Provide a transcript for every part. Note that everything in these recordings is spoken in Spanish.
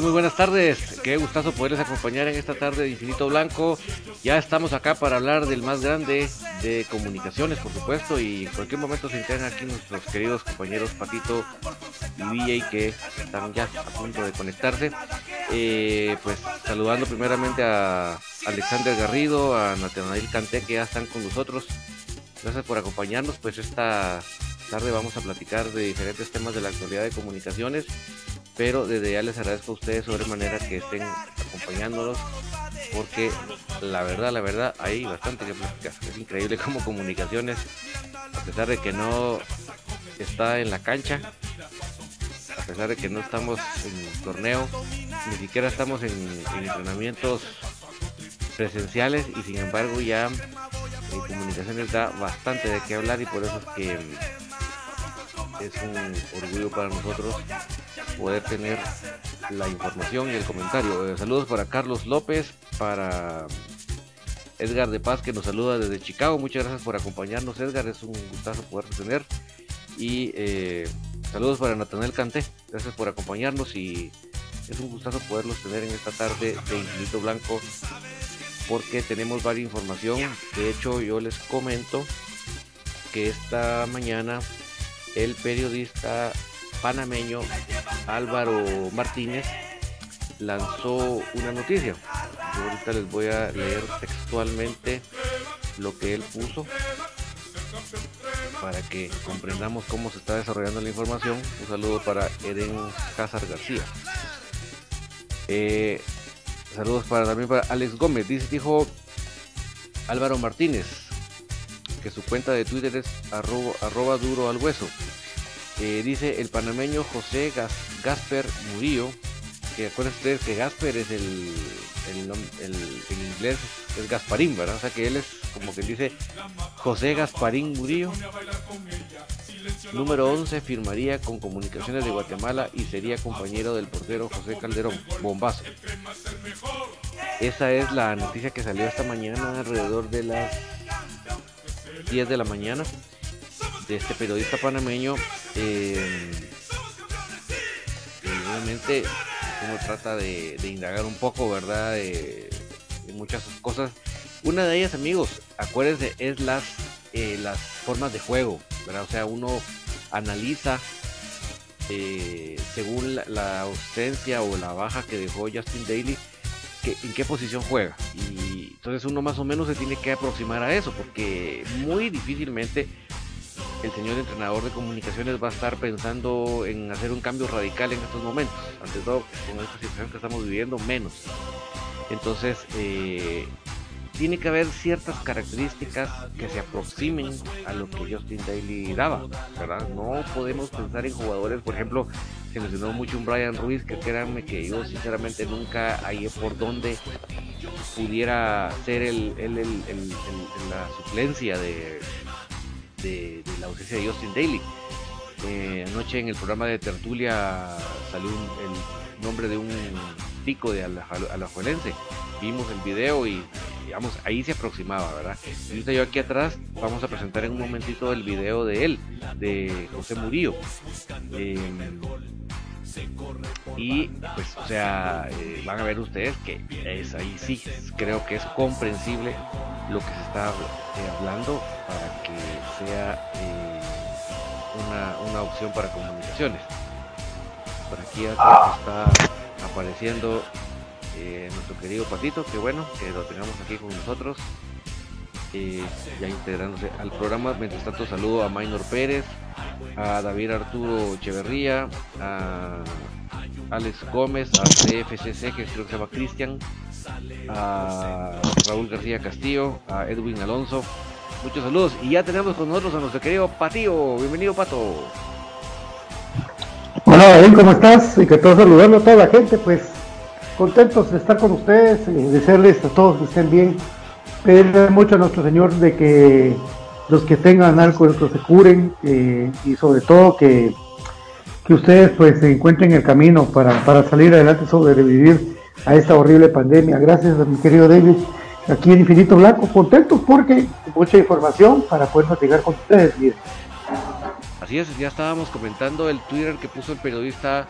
Muy buenas tardes. Qué gustazo poderles acompañar en esta tarde de Infinito Blanco. Ya estamos acá para hablar del más grande de comunicaciones, por supuesto, y en cualquier momento se integran aquí nuestros queridos compañeros Patito y DJ que están ya a punto de conectarse. Eh, pues saludando primeramente a Alexander Garrido, a Natanael Canté que ya están con nosotros. Gracias por acompañarnos. Pues esta tarde vamos a platicar de diferentes temas de la actualidad de comunicaciones pero desde ya les agradezco a ustedes sobre manera que estén acompañándonos porque la verdad, la verdad, hay bastante que platicar. Es increíble cómo comunicaciones, a pesar de que no está en la cancha, a pesar de que no estamos en torneo, ni siquiera estamos en, entrenamientos presenciales y sin embargo ya en comunicaciones da bastante de qué hablar y por eso es que es un orgullo para nosotros poder tener la información y el comentario. Eh, saludos para Carlos López, para Edgar de Paz que nos saluda desde Chicago. Muchas gracias por acompañarnos, Edgar. Es un gustazo poder tener. Y eh, saludos para Natanel Canté. Gracias por acompañarnos y es un gustazo poderlos tener en esta tarde de Infinito Blanco porque tenemos varias información. De hecho, yo les comento que esta mañana el periodista panameño Álvaro Martínez lanzó una noticia. Yo ahorita les voy a leer textualmente lo que él puso para que comprendamos cómo se está desarrollando la información. Un saludo para Eden Cázar García. Eh, saludos para también para Alex Gómez. Dice, dijo Álvaro Martínez que su cuenta de Twitter es arroba duro al hueso. Eh, dice el panameño José Gasper Murillo, que acuérdense ustedes que Gasper es el, el, inglés, es Gasparín, ¿verdad? O sea que él es como que dice José Gasparín Murillo. Número 11 firmaría con Comunicaciones de Guatemala y sería compañero del portero José Calderón. Bombazo. Esa es la noticia que salió esta mañana alrededor de las 10 de la mañana de este periodista panameño. Eh, obviamente uno trata de, indagar un poco, ¿verdad? De, muchas cosas. Una de ellas, amigos, acuérdense, es las, eh, las formas de juego, ¿verdad? O sea, uno analiza eh, según la, ausencia o la baja que dejó Justin Daly, que, en qué posición juega. Y entonces uno más o menos se tiene que aproximar a eso, porque muy difícilmente el señor entrenador de comunicaciones va a estar pensando en hacer un cambio radical en estos momentos. Ante todo, con esta situación que estamos viviendo, menos. Entonces, eh, tiene que haber ciertas características que se aproximen a lo que Justin Daly daba, ¿verdad? No podemos pensar en jugadores, por ejemplo, se mencionó mucho un Brian Ruiz, que créanme que yo sinceramente nunca hallé por dónde pudiera ser el, la suplencia de, de, la ausencia de Justin Daly. Eh, anoche en el programa de Tertulia salió el nombre de un pico de Alajuelense. Vimos el video y digamos ahí se aproximaba, ¿verdad? Y yo aquí atrás vamos a presentar en un momentito el video de él, de José Murillo. Eh, y pues, o sea, eh, van a ver ustedes que es ahí sí, creo que es comprensible lo que se está eh, hablando para que sea eh, una, una, opción para comunicaciones. por aquí está apareciendo eh, nuestro querido Patito, que bueno, que lo tengamos aquí con nosotros. Eh, ya integrándose al programa. Mientras tanto, saludo a Maynor Pérez, a David Arturo Echeverría, a Alex Gómez, a CFCC, que creo que se llama Cristian, a Raúl García Castillo, a Edwin Alonso. Muchos saludos. Y ya tenemos con nosotros a nuestro querido Patío. Bienvenido, Pato. Hola, David, ¿cómo estás? Y que todo saludarlo a toda la gente, pues contentos de estar con ustedes y desearles a todos que estén bien. Pedirle mucho a nuestro Señor de que los que tengan algo se curen eh, y sobre todo que, que ustedes pues se encuentren el camino para, para salir adelante, sobrevivir a esta horrible pandemia. Gracias a mi querido David, aquí en Infinito Blanco, contentos porque mucha información para poder platicar con ustedes. Así es, ya estábamos comentando el Twitter que puso el periodista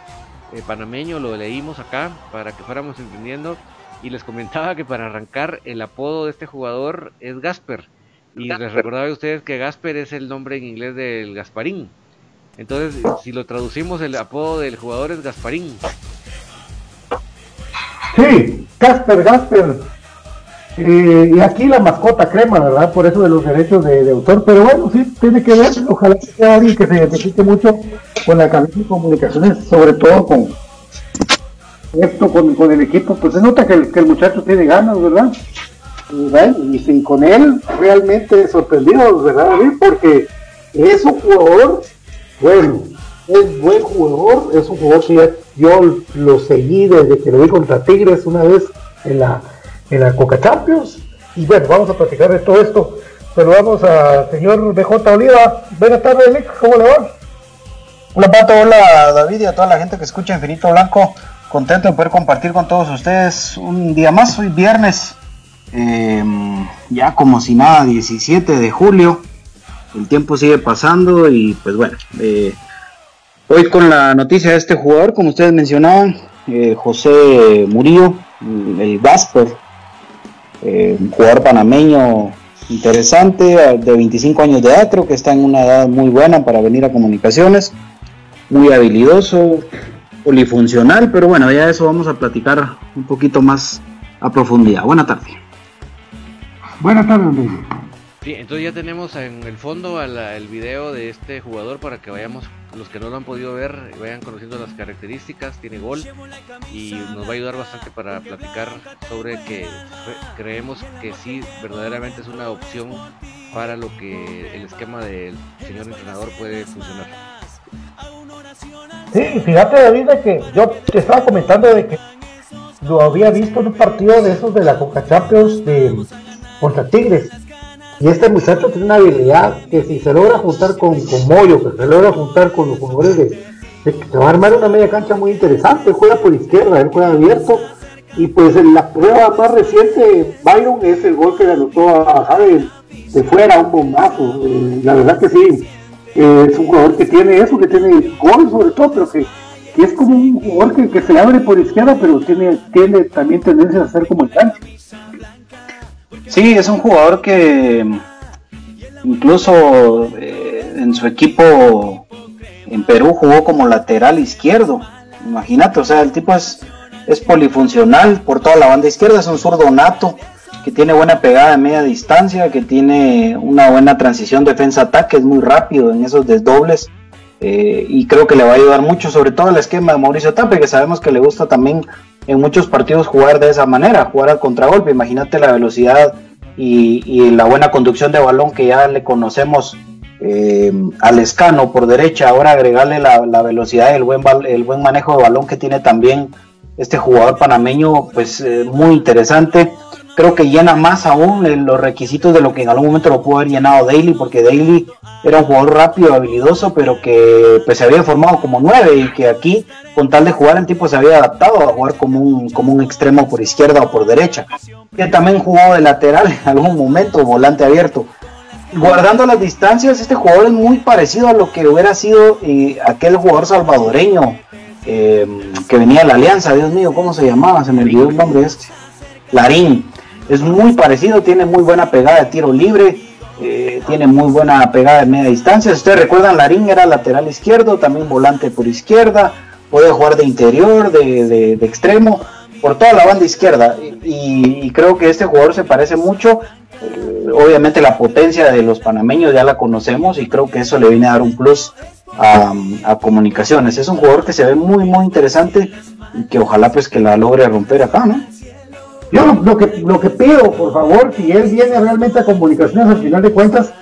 eh, panameño, lo leímos acá para que fuéramos entendiendo y les comentaba que para arrancar el apodo de este jugador es Gasper y les recordaba a ustedes que Gasper es el nombre en inglés del Gasparín. Entonces, si lo traducimos, el apodo del jugador es Gasparín. Sí, Gasper, Gasper. Eh, y aquí la mascota crema, ¿verdad? Por eso de los derechos de, autor. Pero bueno, sí, tiene que ver. Ojalá sea alguien que se identifique mucho con la cabeza de comunicaciones, sobre todo con esto, con, el equipo. Pues se nota que el, que muchacho tiene ganas, ¿verdad? Y, sin con él realmente sorprendidos, ¿verdad? Porque es un jugador, bueno, es buen jugador, es un jugador que yo lo seguí desde que lo vi contra Tigres una vez en la en la Coca Champions. Y bueno, vamos a platicar de todo esto. Saludamos al señor BJ Oliva. Buenas tardes, Nick, ¿cómo le va? Hola Pato, hola David y a toda la gente que escucha Infinito Blanco. Contento de poder compartir con todos ustedes un día más, hoy viernes, em, ya como si nada, 17 de julio. El tiempo sigue pasando y pues bueno, eh, hoy con la noticia de este jugador, como ustedes mencionaban, eh, José Murillo, el Gasper, eh, un jugador panameño interesante, de 25 años de edad, creo que está en una edad muy buena para venir a comunicaciones, muy habilidoso, polifuncional, pero bueno, ya eso vamos a platicar un poquito más a profundidad. Buena tarde. Buenas tardes. Sí, entonces ya tenemos en el fondo el video de este jugador para que vayamos, los que no lo han podido ver, vayan conociendo las características, tiene gol y nos va a ayudar bastante para platicar sobre que creemos que sí, verdaderamente es una opción para lo que el esquema del señor entrenador puede funcionar. Sí, fíjate David de que yo te estaba comentando de que lo había visto en un partido de esos de la Coca Champions de contra Tigres y este muchacho tiene una habilidad que si se logra juntar con, con Moyo, que se logra juntar con los jugadores de, de se va a armar una media cancha muy interesante. Él juega por izquierda, él juega abierto. Y pues en la prueba más reciente, Byron es el gol que le anotó a Javi de fuera, un bombazo. Eh, la verdad que sí, eh, es un jugador que tiene eso, que tiene gol sobre todo, pero que, es como un jugador que, que, se abre por izquierda, pero tiene, tiene también tendencia a ser como el cancha. Sí, es un jugador que incluso eh, en su equipo en Perú jugó como lateral izquierdo. Imagínate, o sea, el tipo es, es polifuncional por toda la banda izquierda, es un zurdo nato que tiene buena pegada de media distancia, que tiene una buena transición defensa-ataque, es muy rápido en esos desdobles. Eh, y creo que le va a ayudar mucho, sobre todo el esquema de Mauricio Tape, que sabemos que le gusta también en muchos partidos jugar de esa manera, jugar al contragolpe. Imagínate la velocidad y, la buena conducción de balón que ya le conocemos eh, al escano por derecha. Ahora agregarle la, velocidad y el buen, el buen manejo de balón que tiene también este jugador panameño, pues eh, muy interesante creo que llena más aún los requisitos de lo que en algún momento lo pudo haber llenado Daly, porque Daly era un jugador rápido, habilidoso, pero que pues, se había formado como nueve y que aquí, con tal de jugar, el tipo se había adaptado a jugar como un, como un extremo por izquierda o por derecha. Que también jugó de lateral en algún momento, volante abierto. Guardando las distancias, este jugador es muy parecido a lo que hubiera sido eh, aquel jugador salvadoreño eh, que venía de la Alianza, Dios mío, ¿cómo se llamaba? Se me olvidó el nombre este. Larín es muy parecido, tiene muy buena pegada de tiro libre, eh, tiene muy buena pegada de media distancia. Si ustedes recuerdan, Larín era lateral izquierdo, también volante por izquierda, puede jugar de interior, de, extremo, por toda la banda izquierda. Y, creo que este jugador se parece mucho. Eh, obviamente la potencia de los panameños ya la conocemos y creo que eso le viene a dar un plus a, a comunicaciones. Es un jugador que se ve muy, muy interesante y que ojalá pues que la logre romper acá, ¿no? Yo lo, que, lo que pido, por favor, si él viene realmente a comunicaciones al final de cuentas,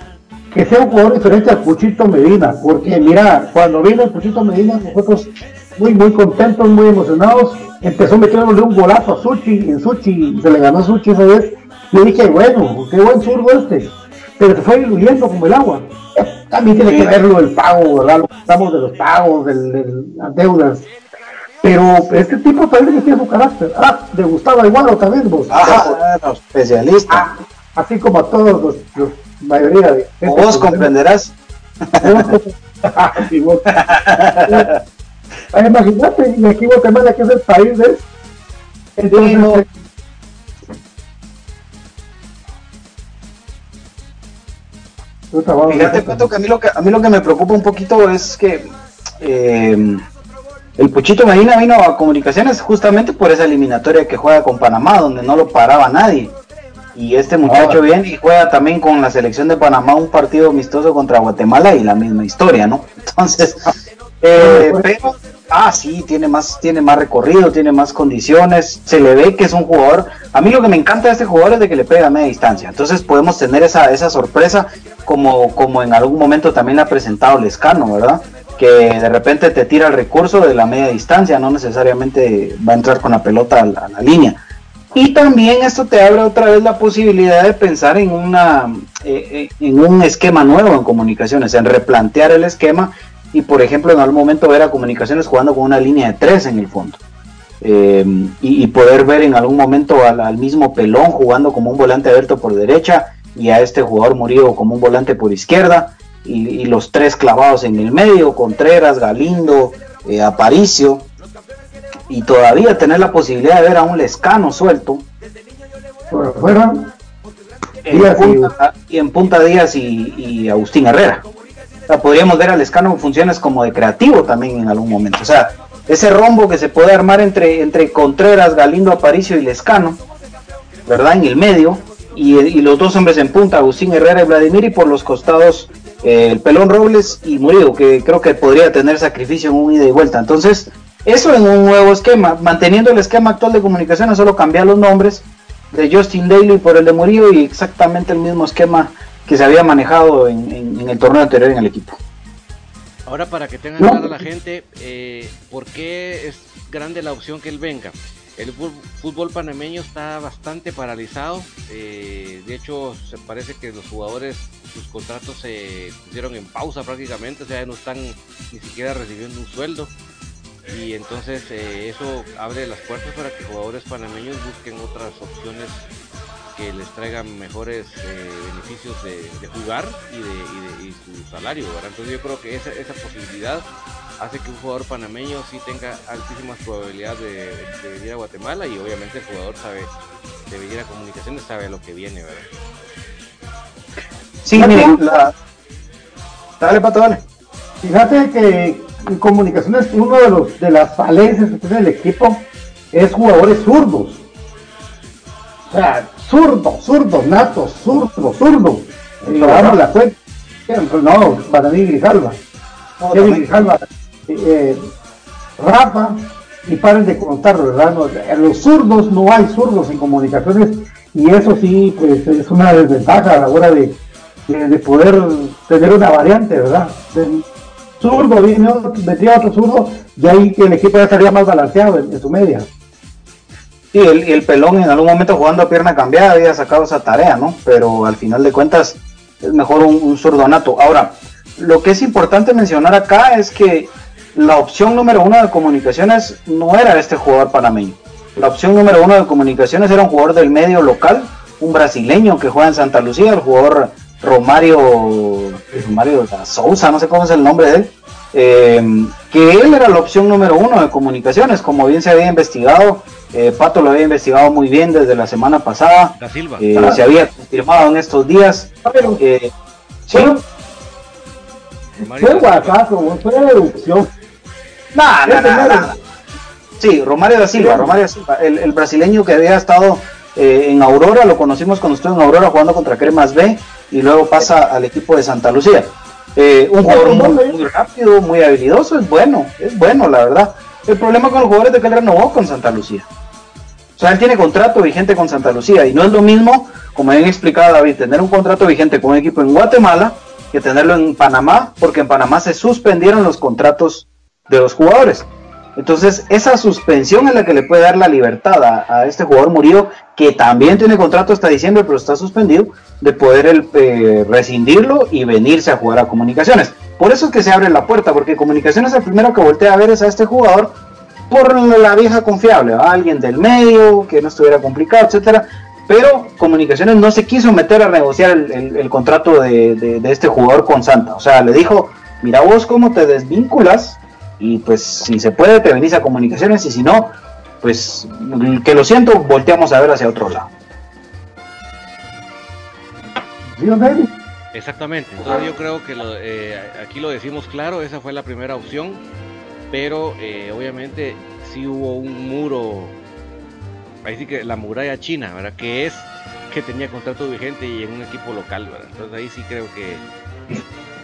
que sea un jugador diferente al Puchito Medina, porque mira, cuando vino el Puchito Medina, nosotros muy, muy contentos, muy emocionados, empezó metiéndole un golazo a Suchi, en Suchi, se le ganó a Suchi esa vez, y dije, bueno, qué buen zurdo este, pero se fue diluyendo como el agua. También tiene que verlo el pago, ¿verdad? Estamos de los pagos, de las deudas. Pero este tipo también que tiene su carácter. Ah, le gustaba igual también vos. Ah, especialista. Ah, así como a todos los, los mayoría de. vos comprenderás. Imagínate, y aquí Guatemala, que es el país de. Entonces, no. Fíjate, que a mí, lo que a mí lo que me preocupa un poquito es que eh, el Puchito Medina vino a comunicaciones justamente por esa eliminatoria que juega con Panamá, donde no lo paraba nadie. Y este muchacho ah. viene y juega también con la selección de Panamá un partido amistoso contra Guatemala y la misma historia, ¿no? Entonces, eh, pero, ah, sí, tiene más, tiene más recorrido, tiene más condiciones, se le ve que es un jugador. A mí lo que me encanta de este jugador es de que le pega a media distancia. Entonces podemos tener esa, esa sorpresa como, como en algún momento también ha presentado Lescano, ¿verdad? Que de repente te tira el recurso de la media distancia, no necesariamente va a entrar con la pelota a la línea. Y también esto te abre otra vez la posibilidad de pensar en, una, eh, eh, en un esquema nuevo en comunicaciones, en replantear el esquema y por ejemplo en algún momento ver a comunicaciones jugando con una línea de tres en el fondo. Eh, y, poder ver en algún momento al, mismo pelón jugando como un volante abierto por derecha y a este jugador murido como un volante por izquierda y, los tres clavados en el medio, Contreras, Galindo, Aparicio y todavía tener la posibilidad de ver a un Lescano suelto. Por fuera. En punta, y en Punta Díaz y, Agustín Herrera. podríamos ver a Lescano en funciones como de creativo también en algún momento. O sea, ese rombo que se puede armar entre, entre Contreras, Galindo Aparicio y Lescano, ¿verdad? En el medio. Y, los dos hombres en punta, Agustín Herrera y Vladimir, y por los costados eh, el Pelón Robles y Murillo, que creo que podría tener sacrificio en un ida y vuelta. Entonces, eso en un nuevo esquema, manteniendo el esquema actual de comunicaciones, solo cambiar los nombres de Justin Daly por el de Murillo y exactamente el mismo esquema que se había manejado en, el torneo anterior en el equipo. Ahora para que tengan claro la gente, eh, ¿por qué es grande la opción que él venga? El fútbol panameño está bastante paralizado. Eh, de hecho, se parece que los jugadores, sus contratos se pusieron en pausa prácticamente, o sea, no están ni siquiera recibiendo un sueldo y entonces eh, eso abre las puertas para que jugadores panameños busquen otras opciones que les traigan mejores eh, beneficios de, jugar y de, su salario, Entonces yo creo que esa, esa posibilidad hace que un jugador panameño sí tenga altísimas probabilidades de, venir a Guatemala y obviamente el jugador sabe de venir a comunicaciones, sabe lo que viene, ¿verdad? Sí, la... Dale, Pato, dale. Fíjate que en comunicaciones uno de los de las falencias que tiene el equipo es jugadores zurdos. O sea, zurdos, zurdos, natos, zurdos, zurdos. Y lo damos la cuenta. No, Bananí Grijalva. Kevin Grijalva. Eh, Rafa, y paren de contar, ¿verdad? en los zurdos no hay zurdos en comunicaciones y eso sí, pues es una desventaja a la hora de, de, poder tener una variante, ¿verdad? zurdo, vendría otro zurdo, y ahí el equipo ya estaría más balanceado en, su media. Sí, el, el, pelón en algún momento jugando a pierna cambiada había sacado esa tarea, ¿no? Pero al final de cuentas es mejor un, un zurdo nato. Ahora, lo que es importante mencionar acá es que la opción número uno de comunicaciones no era este jugador panameño. La opción número uno de comunicaciones era un jugador del medio local, un brasileño que juega en Santa Lucía, el jugador Romario, Romario Sousa, no sé cómo es el nombre de él, eh, que él era la opción número uno de comunicaciones, como bien se había investigado, eh, Pato lo había investigado muy bien desde la semana pasada, eh, se había confirmado en estos días. ¿sí? Fue WhatsApp, fue deducción. Nada, nada, nada. Sí, Romario da Silva, Romario da Silva, el, brasileño que había estado eh, en Aurora, lo conocimos cuando estuvo en Aurora jugando contra Cremas B y luego pasa al equipo de Santa Lucía. Eh, un jugador muy, rápido, muy habilidoso, es bueno, es bueno, la verdad. El problema con los jugadores de que él renovó con Santa Lucía. O sea, él tiene contrato vigente con Santa Lucía y no es lo mismo, como bien explicado David, tener un contrato vigente con un equipo en Guatemala que tenerlo en Panamá, porque en Panamá se suspendieron los contratos de los jugadores. Entonces, esa suspensión es la que le puede dar la libertad a, este jugador Murillo, que también tiene contrato hasta diciembre, pero está suspendido, de poder eh, rescindirlo y venirse a jugar a Comunicaciones. Por eso es que se abre la puerta, porque Comunicaciones el primero que voltea a ver es a este jugador por la vieja confiable, alguien del medio, que no estuviera complicado, etcétera. Pero Comunicaciones no se quiso meter a negociar el, contrato de, de este jugador con Santa. O sea, le dijo, mira vos cómo te desvinculas y pues si se puede te venís a comunicaciones y si no, pues que lo siento, volteamos a ver hacia otro lado. Exactamente, entonces yo creo que eh, aquí lo decimos claro, esa fue la primera opción, pero eh, obviamente sí hubo un muro, ahí sí que la muralla china, ¿verdad? Que es que tenía contrato vigente y en un equipo local, ¿verdad? Entonces ahí sí creo que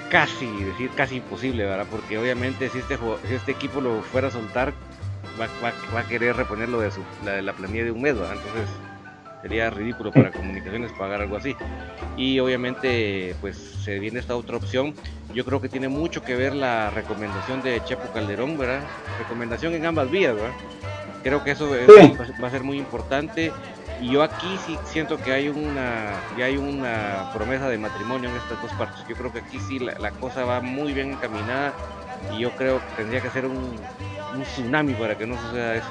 casi, decir casi imposible, ¿verdad? Porque obviamente si este, si este equipo lo fuera a soltar, va, a querer reponerlo de, su, la planilla de un mes, ¿verdad? Entonces sería ridículo para comunicaciones pagar algo así. Y obviamente pues se viene esta otra opción. Yo creo que tiene mucho que ver la recomendación de Chepo Calderón, ¿verdad? Recomendación en ambas vías, ¿verdad? Creo que eso va a ser muy importante y yo aquí sí siento que hay una, que hay una promesa de matrimonio en estas dos partes. Yo creo que aquí sí la, cosa va muy bien encaminada y yo creo que tendría que ser un, un tsunami para que no suceda eso.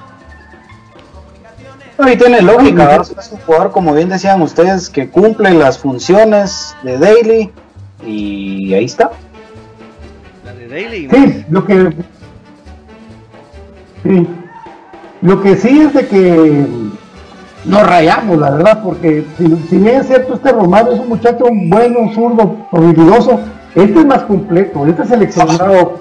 No, y tiene lógica, es un jugador, como bien decían ustedes, que cumple las funciones de Daily y ahí está. La de Daily. Sí, lo que. Sí. Lo que sí es de que nos rayamos, la verdad, porque si, bien es cierto, este Romario es un muchacho bueno, zurdo, habilidoso, este es más completo, este seleccionado,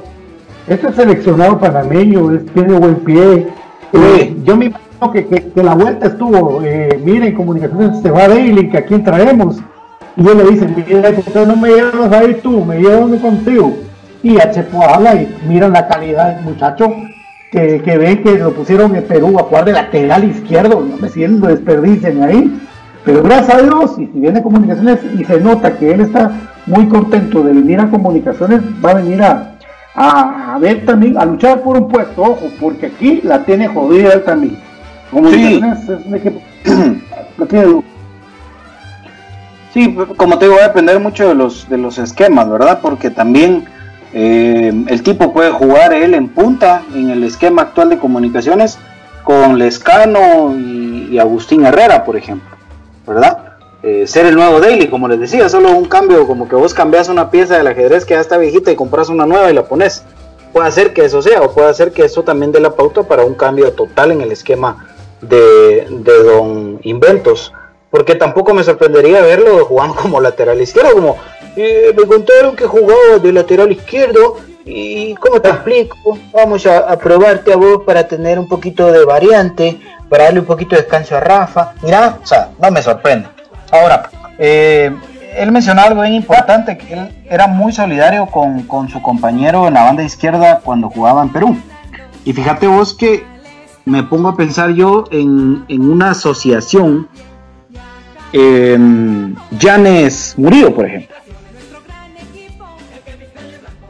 este seleccionado panameño, tiene buen pie. Eh, yo me imagino que, que, la vuelta estuvo, eh, miren, comunicaciones se va Daily, que a quién traemos. Y yo le dice, mira, no me llevas ahí tú, me llevas contigo. Y a Chepo habla y miran la calidad del muchacho que, ven que lo pusieron en Perú a jugar de lateral izquierdo, no me siguen lo desperdicien ahí. Pero gracias a Dios, y si viene comunicaciones y se nota que él está muy contento de venir a comunicaciones, va a venir a, a, ver también, a luchar por un puesto, ojo, porque aquí la tiene jodida él también. Comunicaciones sí. es un equipo Sí, como te digo, va a depender mucho de los, de los esquemas, ¿verdad? Porque también eh, el tipo puede jugar él en punta en el esquema actual de comunicaciones con Lescano y, Agustín Herrera, por ejemplo, ¿verdad? Eh, ser el nuevo Daily, como les decía, solo un cambio, como que vos cambias una pieza del ajedrez que ya está viejita y compras una nueva y la pones. Puede ser que eso sea, o puede ser que eso también dé la pauta para un cambio total en el esquema de, de Don Inventos porque tampoco me sorprendería verlo jugando como lateral izquierdo, como eh, me contaron que jugaba de lateral izquierdo y ¿cómo te explico? Vamos a, probarte a vos para tener un poquito de variante, para darle un poquito de descanso a Rafa. Mira, o sea, no me sorprende. Ahora, eh, él mencionó algo bien importante, que él era muy solidario con, su compañero en la banda izquierda cuando jugaba en Perú. Y fíjate vos que me pongo a pensar yo en, en una asociación eh, Janes Murillo, por ejemplo.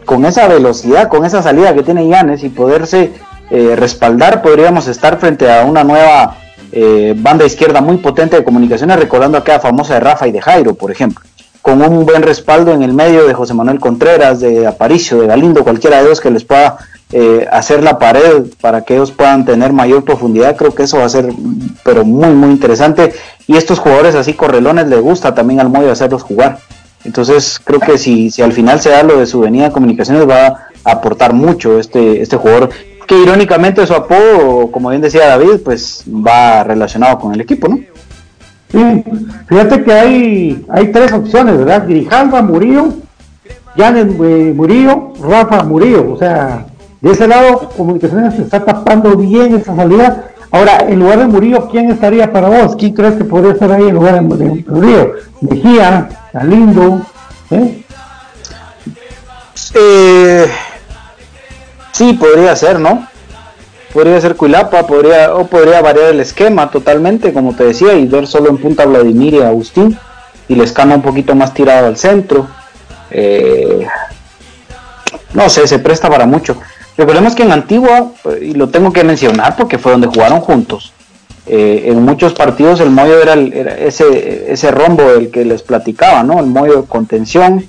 Con esa velocidad, con esa salida que tiene Janes y poderse eh, respaldar, podríamos estar frente a una nueva eh, banda izquierda muy potente de comunicaciones, recordando aquella famosa de Rafa y de Jairo, por ejemplo con un buen respaldo en el medio de José Manuel Contreras, de Aparicio, de Galindo, cualquiera de ellos que les pueda eh, hacer la pared para que ellos puedan tener mayor profundidad, creo que eso va a ser pero muy muy interesante y estos jugadores así correlones les gusta también al modo de hacerlos jugar. Entonces creo que si, si al final se da lo de su venida a comunicaciones va a aportar mucho este, este jugador que irónicamente su apodo, como bien decía David, pues va relacionado con el equipo, ¿no? Sí, fíjate que hay, hay tres opciones, ¿verdad? Grijalva Murillo, Janet eh, Murillo, Rafa Murillo, o sea, De ese lado, Comunicaciones se está tapando bien esa salida. Ahora, en lugar de Murillo, ¿quién estaría para vos? ¿Quién crees que podría estar ahí en lugar de, Murillo? Mejía, Galindo, ¿eh? ¿eh? sí, podría ser, ¿no? Podría ser Cuilapa, podría, o podría variar el esquema totalmente, como te decía, y ver solo en punta Vladimir y Agustín, y les cama un poquito más tirado al centro. Eh, no sé, se presta para mucho. Recordemos que en Antigua, y lo tengo que mencionar porque fue donde jugaron juntos, eh, en muchos partidos el Moyo era, ese, ese rombo del que les platicaba, ¿no? El Moyo de contención,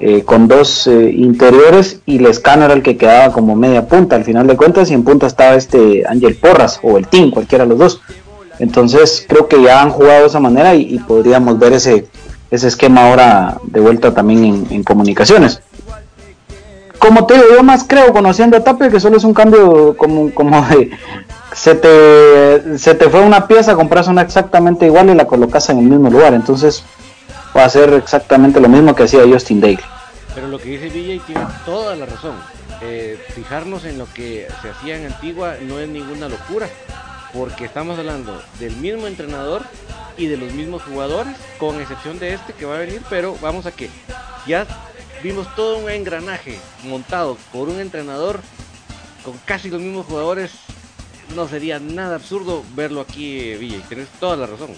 eh, con dos eh, interiores y Lescano era el que quedaba como media punta al final de cuentas y en punta estaba este Ángel Porras o el Team, cualquiera de los dos. Entonces creo que ya han jugado de esa manera y, podríamos ver ese, ese esquema ahora de vuelta también en, comunicaciones. Como te digo, yo más creo conociendo a Tapia que solo es un cambio como, como de se te, se te fue una pieza, compras una exactamente igual y la colocas en el mismo lugar. Entonces va a ser exactamente lo mismo que hacía Justin Daly. Pero lo que dice Villa tiene toda la razón. Eh, fijarnos en lo que se hacía en Antigua no es ninguna locura, porque estamos hablando del mismo entrenador y de los mismos jugadores, con excepción de este que va a venir, pero vamos a que ya vimos todo un engranaje montado por un entrenador con casi los mismos jugadores. No sería nada absurdo verlo aquí, Villa, y tienes toda la razón.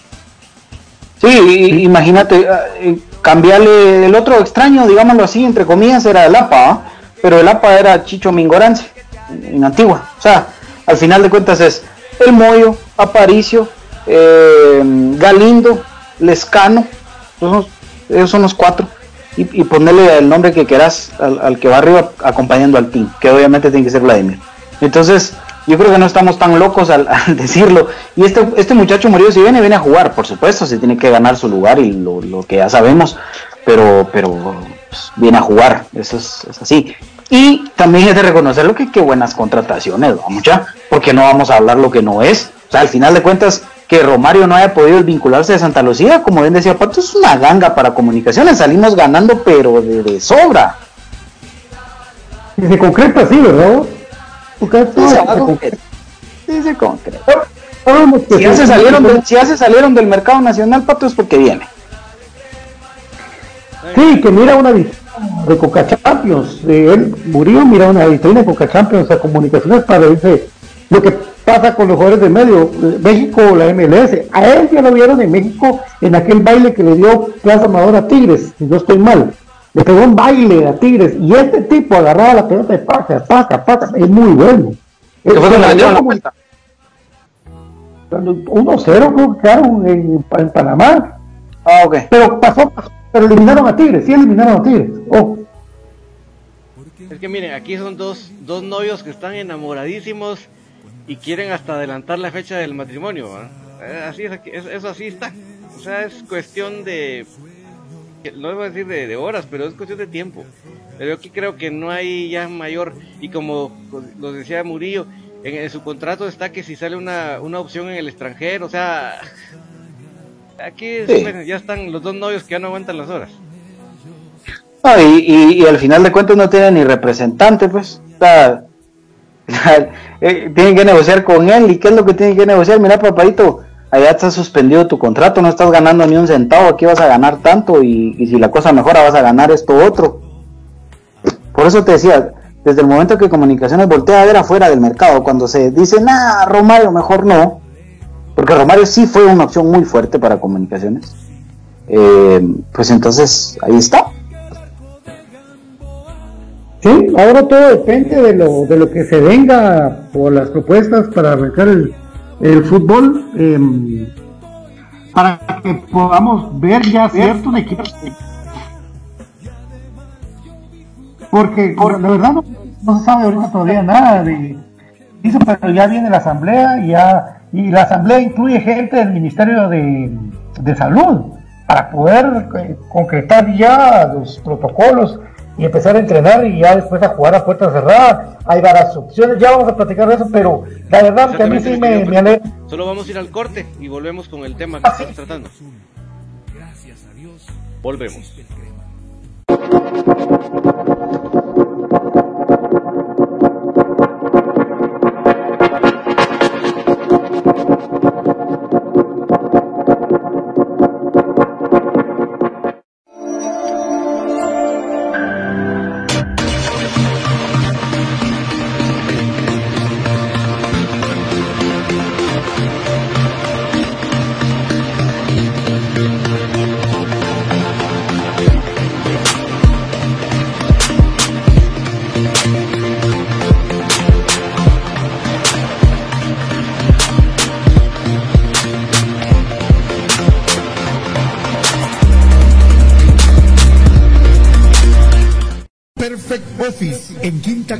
Sí, imagínate, eh, cambiarle el otro extraño, digámoslo así, entre comillas, era el APA, ¿ah? pero el APA era Chicho Mingorance, en Antigua. O sea, al final de cuentas es el Moyo, Aparicio, eh, Galindo, Lescano, esos son, los cuatro. Y, ponerle el nombre que quieras al, al, que va arriba acompañando al team, que obviamente tiene que ser Vladimir. Entonces, yo creo que no estamos tan locos al, decirlo. Y este, este muchacho murió, si viene, viene a jugar, por supuesto, se tiene que ganar su lugar y lo, que ya sabemos, pero, pero pues, viene a jugar, eso es, así. Y también es de reconocerlo que qué buenas contrataciones, ya, porque no vamos a hablar lo que no es. O sea, al final de cuentas, que Romario no haya podido vincularse de Santa Lucía, como bien decía Pato, es una ganga para comunicaciones, salimos ganando, pero de, sobra. Y se concreta así, ¿verdad? Porque Dice concreto. Si ya, se salieron si ya se salieron del mercado nacional, Pato, es porque viene. Sí, que mira una de Coca Champions. él murió, mira una vitrina de Coca Champions a comunicaciones para decir lo que pasa con los jugadores de medio. México, la MLS. A él ya lo vieron en México en aquel baile que le dio Plaza Amador a Tigres, si no estoy mal le pegó un baile a Tigres y este tipo agarraba la pelota de paca, paca, paca, es muy bueno. ¿Qué fue cuando vendieron la cuenta? 1-0 creo que quedaron en, en, Panamá. Ah, ok. Pero pasó, pero eliminaron a Tigres, sí eliminaron a Tigres. Oh. Es que miren, aquí son dos, dos novios que están enamoradísimos y quieren hasta adelantar la fecha del matrimonio. Eh, así es, eso así está. O sea, es cuestión de no a decir de, horas, pero es cuestión de tiempo. Pero yo aquí creo que no hay ya mayor, y como lo decía Murillo, en, su contrato está que si sale una, una opción en el extranjero, o sea, aquí ya están los dos novios que ya no aguantan las horas. y, al final de cuentas no tienen ni representante, pues. Eh, tienen que negociar con él. ¿Y qué es lo que tienen que negociar? Mira, papadito, allá está suspendido tu contrato, no estás ganando ni un centavo, aquí vas a ganar tanto y, si la cosa mejora vas a ganar esto otro. Por eso te decía, desde el momento que Comunicaciones voltea a ver afuera del mercado, cuando se dice, nah, Romario mejor no, porque Romario sí fue una opción muy fuerte para Comunicaciones, eh, pues entonces ahí está. Sí, ahora todo depende de lo, de lo que se venga por las propuestas para arrancar el, el fútbol em, para que podamos ver ya ciertos equipos. Porque la verdad no, se sabe ahorita todavía nada de eso, pero ya viene la asamblea y ya y la asamblea incluye gente del Ministerio de, de Salud para poder eh, concretar ya los protocolos y empezar a entrenar y ya después a jugar a puerta cerrada. Hay varias opciones, ya vamos a platicar de eso, pero la verdad que a mí sí me, me alegra. Solo vamos a ir al corte y volvemos con el tema que estamos tratando. Gracias a Dios. Volvemos.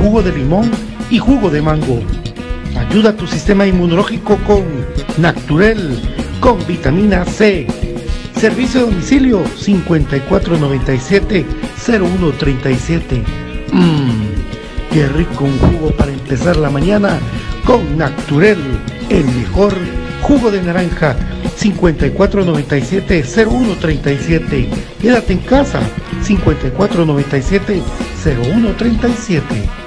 jugo de limón y jugo de mango. Ayuda a tu sistema inmunológico con Naturel, con vitamina C. Servicio de domicilio 5497-0137. Mmm, qué rico un jugo para empezar la mañana con Naturel, el mejor jugo de naranja 5497-0137. Quédate en casa 5497-0137.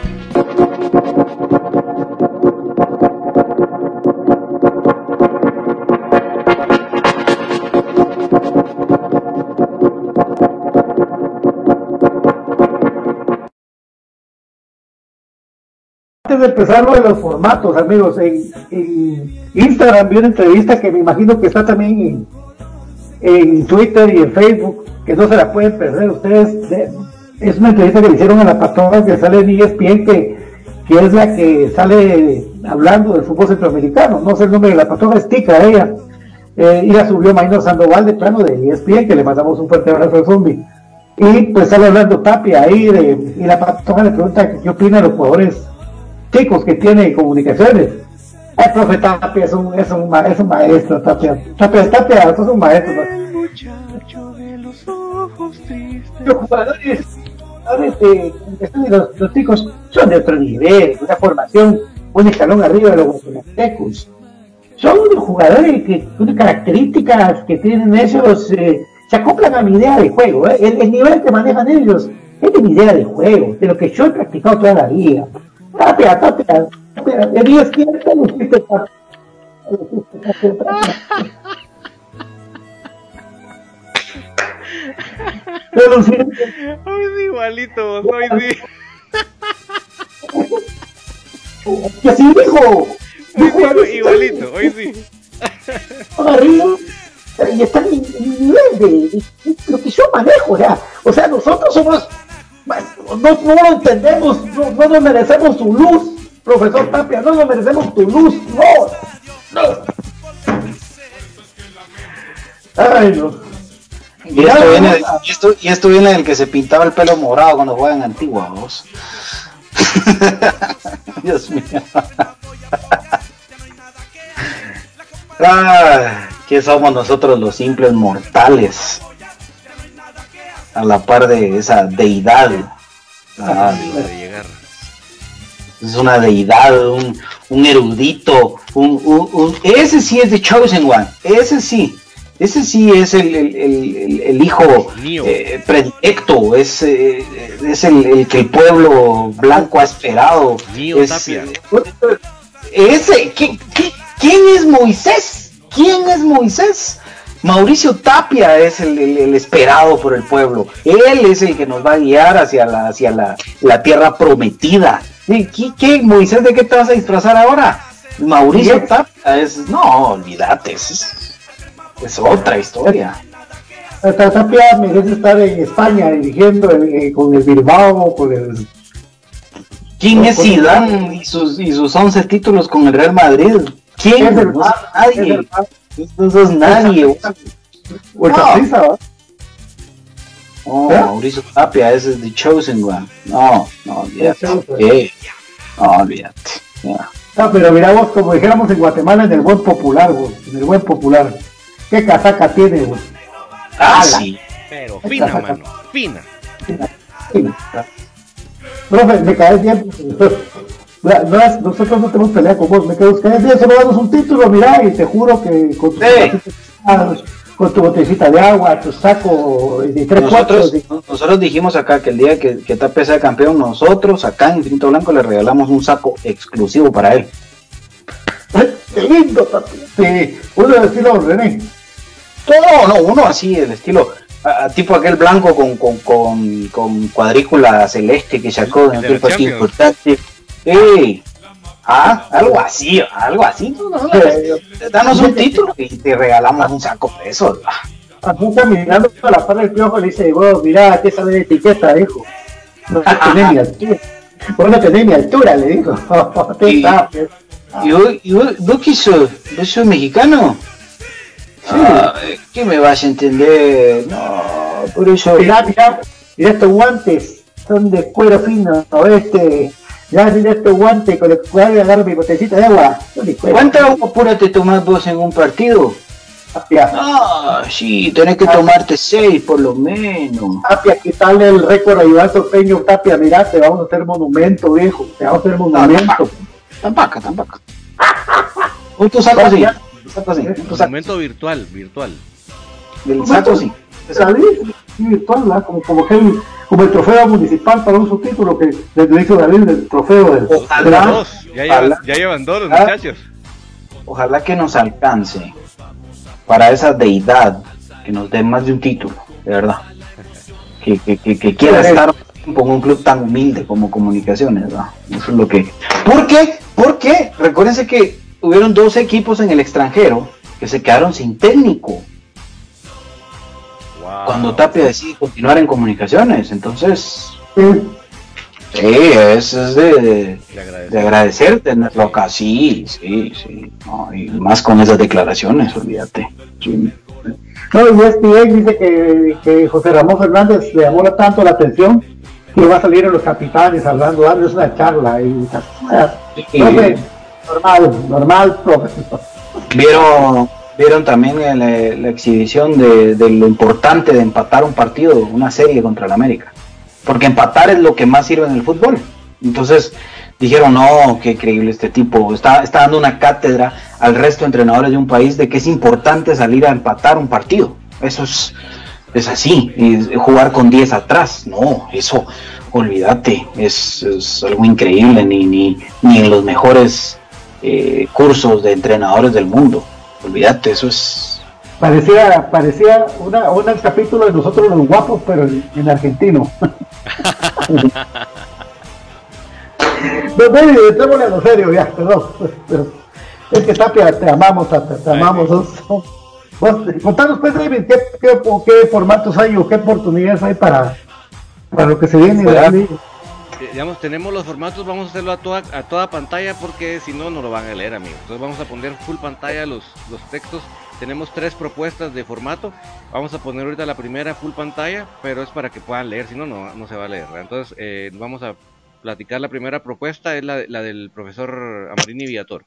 De empezar lo de los formatos, amigos, en, en Instagram vi una entrevista que me imagino que está también en, en Twitter y en Facebook, que no se la pueden perder ustedes. De- es una entrevista que le hicieron a la patrona que sale en ESPN, que, que es la que sale hablando del fútbol centroamericano. No sé el nombre de la patrona, es Tica ella. Eh, y la subió Maynor Sandoval de plano de ESPN, que le mandamos un fuerte abrazo al zombie. Y pues sale hablando Tapia ahí, de, y la patrona le pregunta qué opina de los jugadores chicos que tiene comunicaciones. El profe Tapia es un, es un, es un maestro, Tapia. Tapia, Tapia, es un maestro. ¿no? Los jugadores, jugadores de comunicaciones, los, los chicos son de otro nivel, una formación, un escalón arriba de los guatemaltecos. Son unos jugadores que, unas características que tienen ellos, eh, se acoplan a mi idea de juego. ¿eh? El, el nivel que manejan ellos es de mi idea de juego, de lo que yo he practicado toda la vida. Tapia, tapia, tapia, el día izquierdo, lo hiciste tapia. Hoy sí, igualito, hoy sí. que así dijo. Hoy sí, igualito, hoy sí. arriba y en en nivel de, de lo que yo manejo ya. O sea, nosotros somos, no, no lo entendemos, no, no nos merecemos tu luz, profesor Tapia, no nos merecemos tu luz, no, no. Ay, no. Y esto, viene, y, esto, y esto viene del que se pintaba el pelo morado cuando juega en Antigua, vos. Dios mío. Ah, ¿Qué somos nosotros los simples mortales? A la par de esa deidad. Ah, de llegar. es una deidad, un, un erudito, un, un- un- ese sí es The Chosen One, ese sí, ese sí es el, el- el- el- hijo eh, predilecto, es, eh, es el, que el pueblo blanco ha esperado. Mío Es, Tapia. eh, ese, ¿qui- qui- ¿quién es Moisés? ¿Quién es Moisés? Mauricio Tapia es el, el- el esperado por el pueblo. Él es el que nos va a guiar hacia la, hacia la, la tierra prometida. ¿Y ¿Qué, qué, Moisés, de qué te vas a disfrazar ahora? Mauricio Bien. Tapia es. No, olvídate, es, es otra historia. Hasta Tapia merece estar en España dirigiendo eh, con el Bilbao, con el... ¿Quién es Zidane y sus, y sus 11 títulos con el Real Madrid? ¿Quién? Es el nadie. es el No sos nadie. o el No. Saprissa, ¿va? No, ¿Eh? Mauricio Tapia, ese es The Chosen One. No, no, olvídate. ¿Qué? No, olvídate. No, pero mira vos, como dijéramos en Guatemala, en el buen popular, vos, en el buen popular. ¿Qué casaca tiene, vos? Ah, Ala. sí. Pero fina, mano, fina. Sí. profe, me caes bien. No es, nosotros no tenemos pelea con vos, me quedo bien, solo damos un título, mira, y te juro que con tu, sí. con tu botellita de agua, tu saco de tres nosotros, cuatro, nosotros dijimos acá que el día que, que Tapia sea campeón, nosotros acá en Infinito Blanco le regalamos un saco exclusivo para él. ¡Qué lindo, Sí, uno del estilo René. No, no, uno así, el estilo a, tipo aquel blanco con, con, con, con cuadrícula celeste que sacó en aquel partido importante. ¡Ey! Ah, algo así, algo así. No, no, danos un título y te regalamos un saco de eso. Apunta mirando a la par del piojo le dice, vos, mirá, ¿qué sabe de etiqueta, hijo? No tenés ni altura. Vos no tenés ni altura, le dijo. ¿Qué y, y, y vos, qué sos? ¿Vos sos mexicano? Sí. Ah, ¿Qué me vas a entender? No, por eso. Mirá, mirá, mirá estos guantes, son de cuero fino, este. Ya mirá estos guantes con los que puedo agarrar mi botecita de agua. ¿Cuánta agua pura te tomás vos en un partido? Tapia. Ah, sí, tenés que tomarte seis por lo menos. Tapia, quitarle el récord a Iván Peño, Tapia, mirá, te vamos a hacer monumento, viejo. Te vamos a hacer monumento. Tampoco, tampoco. Un saco así. Momento virtual, virtual. Del saco sí. virtual, como, como, el, como el trofeo municipal para un subtítulo que le hizo David del trofeo del. Ojalá, ya, llevan, ya llevan dos, muchachos. Ojalá que nos alcance para esa deidad que nos dé más de un título, de verdad. Que, que, que, quiera estar en un club tan humilde como comunicaciones, ¿verdad? Eso es lo que. ¿Por qué? Porque recuérdense que hubieron dos equipos en el extranjero que se quedaron sin técnico. Cuando Tapia decide continuar en comunicaciones, entonces. Sí, es, de, de, agradecer. tenerlo acá. Sí, sí, sí. y más con esas declaraciones, olvídate. No, y ESPN dice que, que, José Ramón Fernández le llamó tanto la atención que va a salir en los capitanes hablando, ah, es una charla. Y, Normal, normal, profesor. Vieron, vieron también la, exhibición de, lo importante de empatar un partido, una serie contra el América. Porque empatar es lo que más sirve en el fútbol. Entonces dijeron, no, qué increíble este tipo. Está, está dando una cátedra al resto de entrenadores de un país de que es importante salir a empatar un partido. Eso es, así. Y jugar con 10 atrás. No, eso, olvídate. Es, es algo increíble. Ni, ni, ni en los mejores eh, cursos de entrenadores del mundo. Olvídate, eso es. Parecía, parecía una, un capítulo de nosotros los guapos, pero en, argentino. no, entrémosle a lo serio ya, perdón. Pero es que Tapia, te amamos, Tapia, te amamos. contanos pues, David, ¿qué, qué, formatos hay o qué oportunidades hay para, para lo que se viene. De digamos, tenemos los formatos, vamos a hacerlo a toda, a toda pantalla porque si no, no lo van a leer, amigos. Entonces vamos a poner full pantalla los, los textos. Tenemos tres propuestas de formato. Vamos a poner ahorita la primera full pantalla, pero es para que puedan leer, si no, no, se va a leer. Entonces eh, vamos a platicar la primera propuesta, es la, la del profesor Amarini Viator.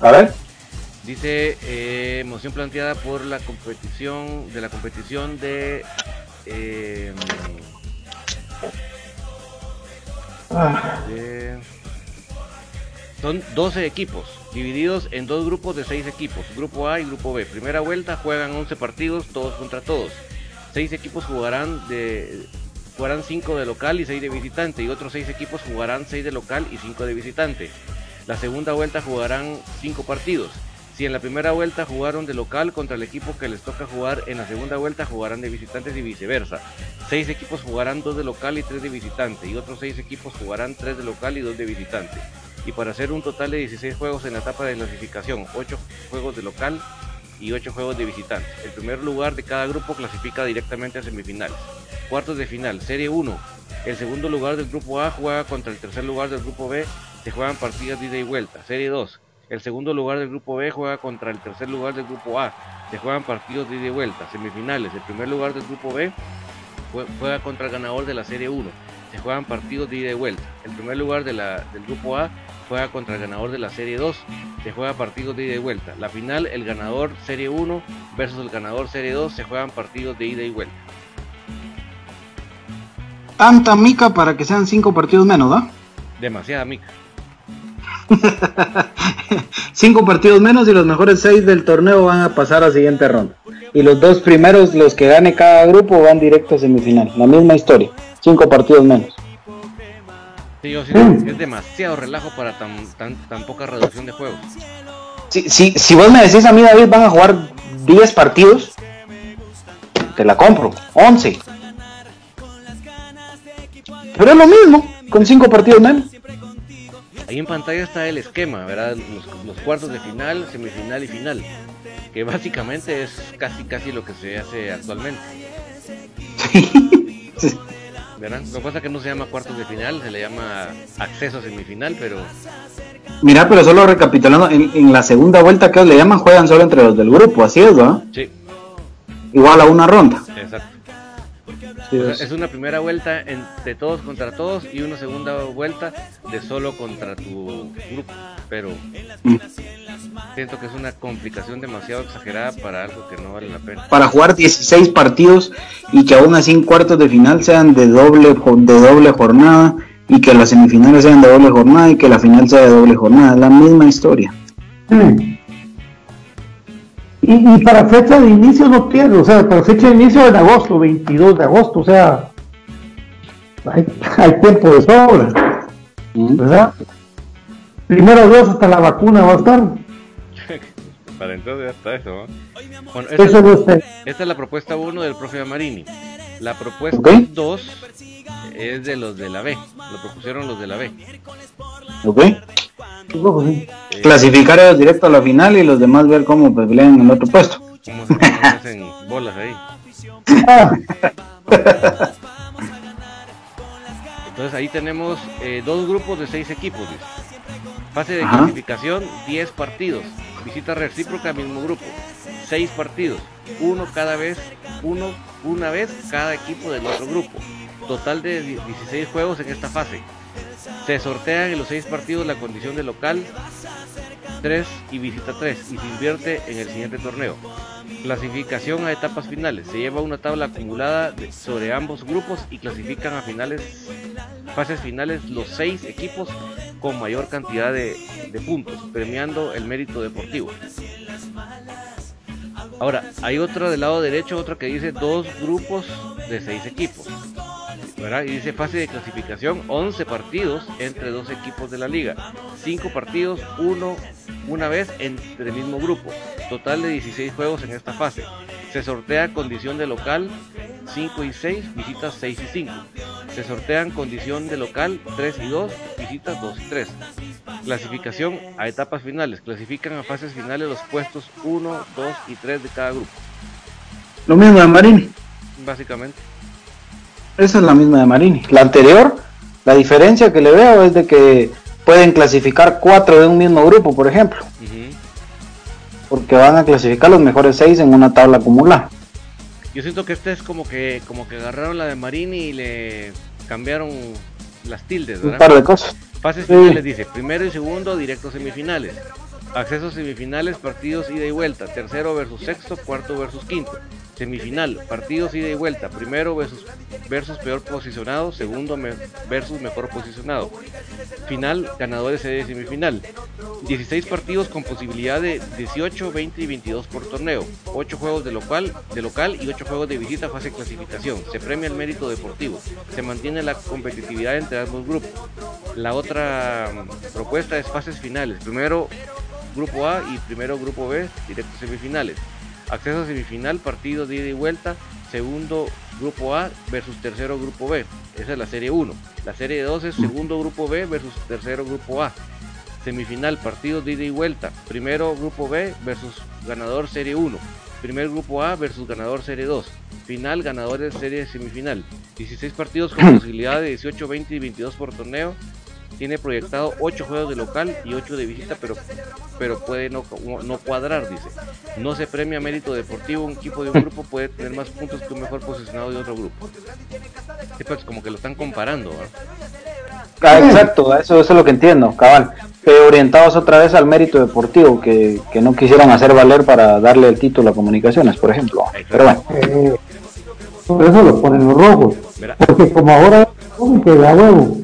A ver. Dice eh, moción planteada por la competición de la competición de eh, son 12 equipos divididos en dos grupos de 6 equipos, grupo A y grupo B. Primera vuelta juegan 11 partidos todos contra todos. 6 equipos jugarán de jugarán 5 de local y 6 de visitante y otros 6 equipos jugarán 6 de local y 5 de visitante. La segunda vuelta jugarán 5 partidos. Si en la primera vuelta jugaron de local contra el equipo que les toca jugar, en la segunda vuelta jugarán de visitantes y viceversa. Seis equipos jugarán dos de local y tres de visitante, y otros seis equipos jugarán tres de local y dos de visitante. Y para hacer un total de 16 juegos en la etapa de clasificación, 8 juegos de local y 8 juegos de visitante. El primer lugar de cada grupo clasifica directamente a semifinales. Cuartos de final, Serie 1. El segundo lugar del grupo A juega contra el tercer lugar del grupo B. Se juegan partidas de ida y vuelta. Serie 2. El segundo lugar del grupo B juega contra el tercer lugar del grupo A. Se juegan partidos de ida y vuelta. Semifinales. El primer lugar del grupo B juega contra el ganador de la Serie 1. Se juegan partidos de ida y vuelta. El primer lugar del grupo A juega contra el ganador de la Serie 2. Se juega partidos de ida y vuelta. La final, el ganador Serie 1 versus el ganador Serie 2 se juegan partidos de ida y vuelta. tanta mica para que sean cinco partidos menos, ¿no? Demasiada mica. cinco partidos menos y los mejores seis del torneo van a pasar a siguiente ronda. Y los dos primeros, los que gane cada grupo, van directo a semifinal. La misma historia, cinco partidos menos. Sí, yo sí, es demasiado relajo para tan, tan, tan poca reducción de juegos. Si, si, si vos me decís a mí, David, van a jugar 10 partidos, te la compro, 11. Pero es lo mismo, con 5 partidos menos. Ahí en pantalla está el esquema, ¿verdad? Los, los, cuartos de final, semifinal y final. Que básicamente es casi casi lo que se hace actualmente. ¿Verdad? Lo que pasa es que no se llama cuartos de final, se le llama acceso a semifinal, pero... Mira, pero solo recapitulando, en, en la segunda vuelta que le llaman, juegan solo entre los del grupo, así es, ¿no? Sí. Igual a una ronda. Exacto. O sea, es una primera vuelta entre todos contra todos y una segunda vuelta de solo contra tu grupo. Pero mm. siento que es una complicación demasiado exagerada para algo que no vale la pena. Para jugar 16 partidos y que aún así en cuartos de final sean de doble, de doble jornada y que las semifinales sean de doble jornada y que la final sea de doble jornada. La misma historia. Mm. Y, y, para fecha de inicio no tiene, o sea, para fecha de inicio en agosto, 22 de agosto, o sea, hay, hay tiempo de sobra, ¿verdad? Primero Dios hasta la vacuna va a estar. para entonces ya está eso, ¿no? Bueno, esta, es la propuesta 1 del profe Amarini. La propuesta 2 okay. Es de los de la B, lo propusieron los de la B. Ok. Eh, Clasificar ellos directo a la final y los demás ver cómo pelean en el otro puesto. Se, hacen bolas ahí. Entonces ahí tenemos eh, dos grupos de seis equipos. Dice. Fase de Ajá. clasificación, 10 partidos. Visita recíproca, mismo grupo. 6 partidos. Uno cada vez, uno una vez cada equipo del otro grupo. Total de 16 juegos en esta fase. Se sortean en los 6 partidos la condición de local 3 y visita 3 y se invierte en el siguiente torneo. Clasificación a etapas finales. Se lleva una tabla acumulada sobre ambos grupos y clasifican a finales, fases finales los 6 equipos con mayor cantidad de, de puntos, premiando el mérito deportivo. Ahora, hay otra del lado derecho, otra que dice dos grupos de seis equipos. ¿Verdad? Y dice fase de clasificación, 11 partidos entre dos equipos de la liga. 5 partidos, uno una vez entre el mismo grupo. Total de 16 juegos en esta fase. Se sortea condición de local 5 y 6, visitas 6 y 5. Se sortean condición de local 3 y 2, visitas 2 y 3. Clasificación a etapas finales. Clasifican a fases finales los puestos 1, 2 y 3 de cada grupo. Lo mismo de Marini. Básicamente. Esa es la misma de Marini. La anterior, la diferencia que le veo es de que pueden clasificar 4 de un mismo grupo, por ejemplo. Uh -huh. Porque van a clasificar los mejores 6 en una tabla acumulada. Yo siento que este es como que como que agarraron la de Marini y le cambiaron las tildes, ¿verdad? Un par de cosas. Fases sí. finales dice, primero y segundo directo semifinales. Acceso a semifinales, partidos ida y vuelta. Tercero versus sexto, cuarto versus quinto. Semifinal, partidos ida y vuelta. Primero versus, versus peor posicionado, segundo versus mejor posicionado. Final, ganadores de semifinal. 16 partidos con posibilidad de 18, 20 y 22 por torneo. 8 juegos de local, de local y 8 juegos de visita fase clasificación. Se premia el mérito deportivo. Se mantiene la competitividad entre ambos grupos. La otra um, propuesta es fases finales. Primero grupo A y primero grupo B, directos semifinales. Acceso a semifinal, partidos de ida y vuelta, segundo grupo A versus tercero grupo B. Esa es la serie 1. La serie 2 es segundo grupo B versus tercero grupo A. Semifinal, partidos de ida y vuelta. Primero grupo B versus ganador serie 1. Primer grupo A versus ganador serie 2. Final, ganadores serie semifinal. 16 partidos con posibilidad de 18, 20 y 22 por torneo tiene proyectado 8 juegos de local y 8 de visita, pero, pero puede no, no cuadrar, dice. No se premia mérito deportivo, un equipo de un grupo puede tener más puntos que un mejor posicionado de otro grupo. Sí, pues como que lo están comparando. Ah, exacto, eso, eso, es lo que entiendo, cabal. Pero orientados otra vez al mérito deportivo, que, que, no quisieron hacer valer para darle el título a comunicaciones, por ejemplo. Pero bueno. Eh, por eso lo ponen los rojos. Porque como ahora, que da huevo.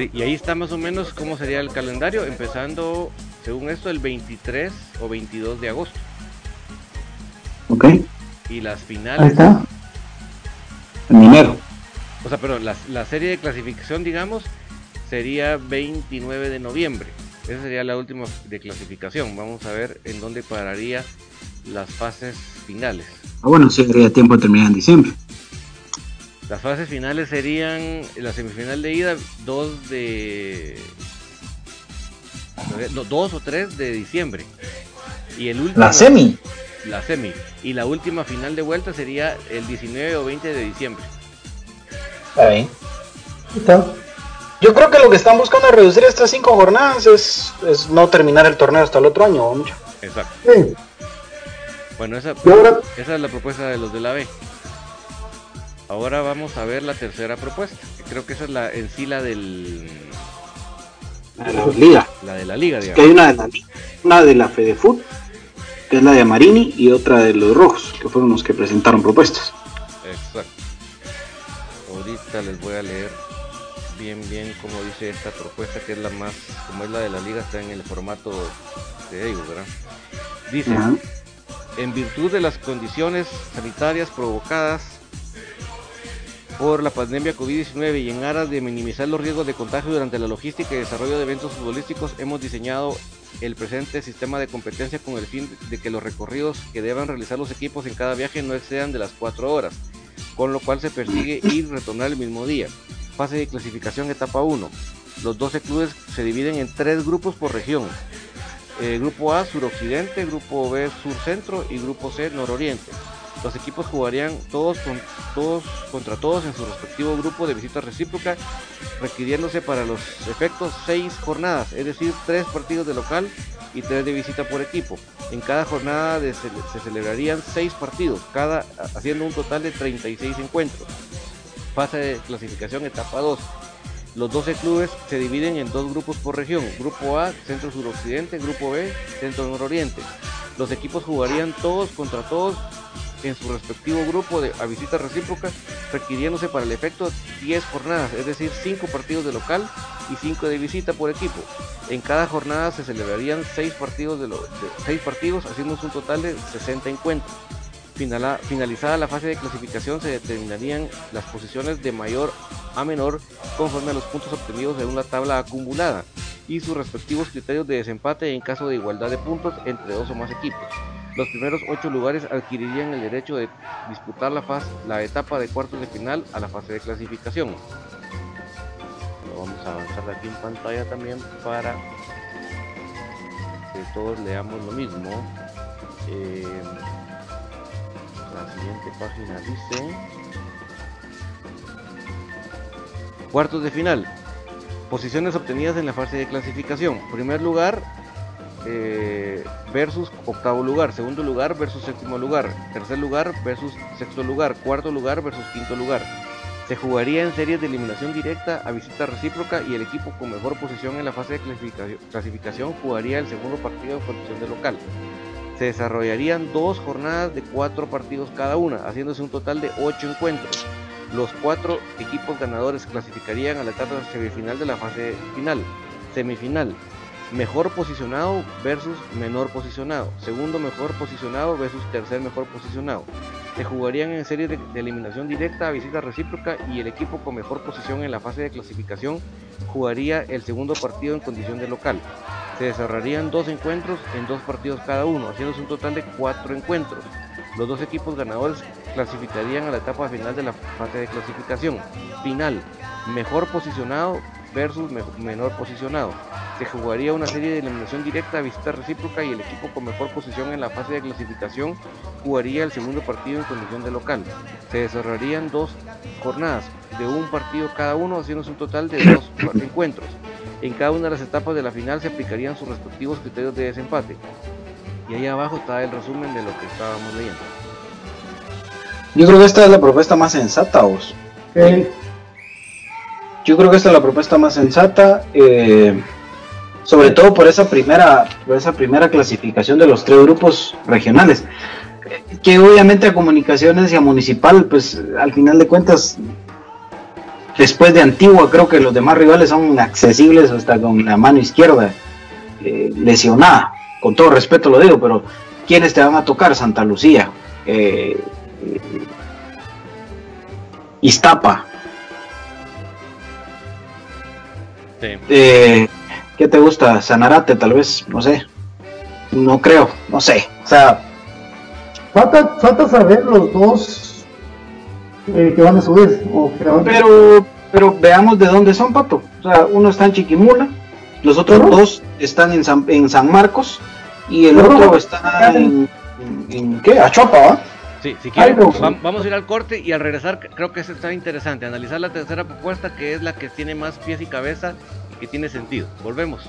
Sí, y ahí está más o menos cómo sería el calendario, empezando, según esto, el 23 o 22 de agosto. Ok. Y las Ahí finales, está. En enero. o sea, pero la, la serie de clasificación, digamos, sería 29 de noviembre. Esa sería la última de clasificación. Vamos a ver en dónde pararía las fases finales. Ah, bueno, sí, habría tiempo de terminar en diciembre. Las fases finales serían la semifinal de ida 2 de no, 2 o 3 de diciembre. Y el último La semi. la semi y la última final de vuelta sería el 19 o 20 de diciembre. Está bien. Ahí está. Yo creo que lo que están buscando es reducir estas cinco jornadas es, es no terminar el torneo hasta el otro año. ¿o mucho? Exacto. Sí. Bueno, esa, esa es la propuesta de los de la B. Ahora vamos a ver la tercera propuesta. Creo que esa es la en sí la del A la liga. la de la liga, Es que digamos. hay una de la, una de la FedeFoot, que es la de Marini, y otra de los rojos, que fueron los que presentaron propuestas. Exacto. Ahorita les voy a leer bien bien como dice esta propuesta que es la más, como es la de la liga, está en el formato de ellos, ¿verdad? Dice, en virtud de las condiciones sanitarias provocadas por la pandemia COVID-19 y en aras de minimizar los riesgos de contagio durante la logística y desarrollo de eventos futbolísticos, hemos diseñado el presente sistema de competencia con el fin de que los recorridos que deban realizar los equipos en cada viaje no excedan de las 4 horas, con lo cual se persigue ir y retornar el mismo día. Fase de clasificación etapa 1. Los 12 clubes se dividen en tres grupos por región. Eh, grupo A, suroccidente, grupo B, surcentro y grupo C, nororiente. Los equipos jugarían todos, con, todos contra todos en su respectivo grupo de visita recíproca, requiriéndose para los efectos seis jornadas, es decir, tres partidos de local y tres de visita por equipo. En cada jornada se celebrarían seis partidos, cada haciendo un total de 36 encuentros. Fase de clasificación etapa 2. Los 12 clubes se dividen en dos grupos por región. Grupo A, centro suroccidente, grupo B, centro nororiente. Los equipos jugarían todos contra todos en su respectivo grupo de, a visita recíproca, requiriéndose para el efecto 10 jornadas, es decir, 5 partidos de local y 5 de visita por equipo. En cada jornada se celebrarían 6 partidos, de lo- de- seis partidos, haciéndose un total de 60 encuentros. Finalizada la fase de clasificación se determinarían las posiciones de mayor a menor conforme a los puntos obtenidos en una tabla acumulada y sus respectivos criterios de desempate en caso de igualdad de puntos entre dos o más equipos. Los primeros ocho lugares adquirirían el derecho de disputar la, fase, la etapa de cuartos de final a la fase de clasificación. Lo vamos a avanzar aquí en pantalla también para que todos leamos lo mismo. Eh, la siguiente página dice cuartos de final posiciones obtenidas en la fase de clasificación primer lugar eh, versus octavo lugar segundo lugar versus séptimo lugar tercer lugar versus sexto lugar cuarto lugar versus quinto lugar se jugaría en series de eliminación directa a visita recíproca y el equipo con mejor posición en la fase de clasificación, jugaría el segundo partido en condición de local se desarrollarían dos jornadas de cuatro partidos cada una, haciéndose un total de ocho encuentros. Los cuatro equipos ganadores clasificarían a la etapa semifinal de la fase final. Semifinal. Mejor posicionado versus menor posicionado. Segundo mejor posicionado versus tercer mejor posicionado. Se jugarían en serie de, eliminación directa a visita recíproca y el equipo con mejor posición en la fase de clasificación jugaría el segundo partido en condición de local se desarrollarían dos encuentros en dos partidos cada uno, haciéndose un total de cuatro encuentros. Los dos equipos ganadores clasificarían a la etapa final de la fase de clasificación. Final, mejor posicionado versus me- menor posicionado. Se jugaría una serie de eliminación directa a visita recíproca y el equipo con mejor posición en la fase de clasificación jugaría el segundo partido en condición de local. Se desarrollarían dos jornadas de un partido cada uno, haciéndose un total de dos encuentros. En cada una de las etapas de la final se aplicarían sus respectivos criterios de desempate. Y ahí abajo está el resumen de lo que estábamos leyendo. Yo creo que esta es la propuesta más sensata, vos. Yo creo que esta es la propuesta más sensata, eh, sobre todo por esa primera, por esa primera clasificación de los tres grupos regionales, que obviamente a comunicaciones y a municipal, pues al final de cuentas después de Antigua, creo que los demás rivales son accesibles hasta con la mano izquierda eh, lesionada. Con todo respeto lo digo, pero ¿quiénes te van a tocar? Santa Lucía, eh, Iztapa. Eh, ¿Qué te gusta? Sanarate, tal vez, no sé. No creo, no sé. O sea, falta, falta saber los dos eh, que van a subir. Pero, pero veamos de dónde son, Pato. O sea, uno está en Chiquimula, los otros dos están en San, en San Marcos y el otro está en, en, ¿qué? Achopa, ¿va? Sí, si quieren, vamos a ir al corte y al regresar creo que eso está interesante, analizar la tercera propuesta que es la que tiene más pies y cabeza que tiene sentido. Volvemos.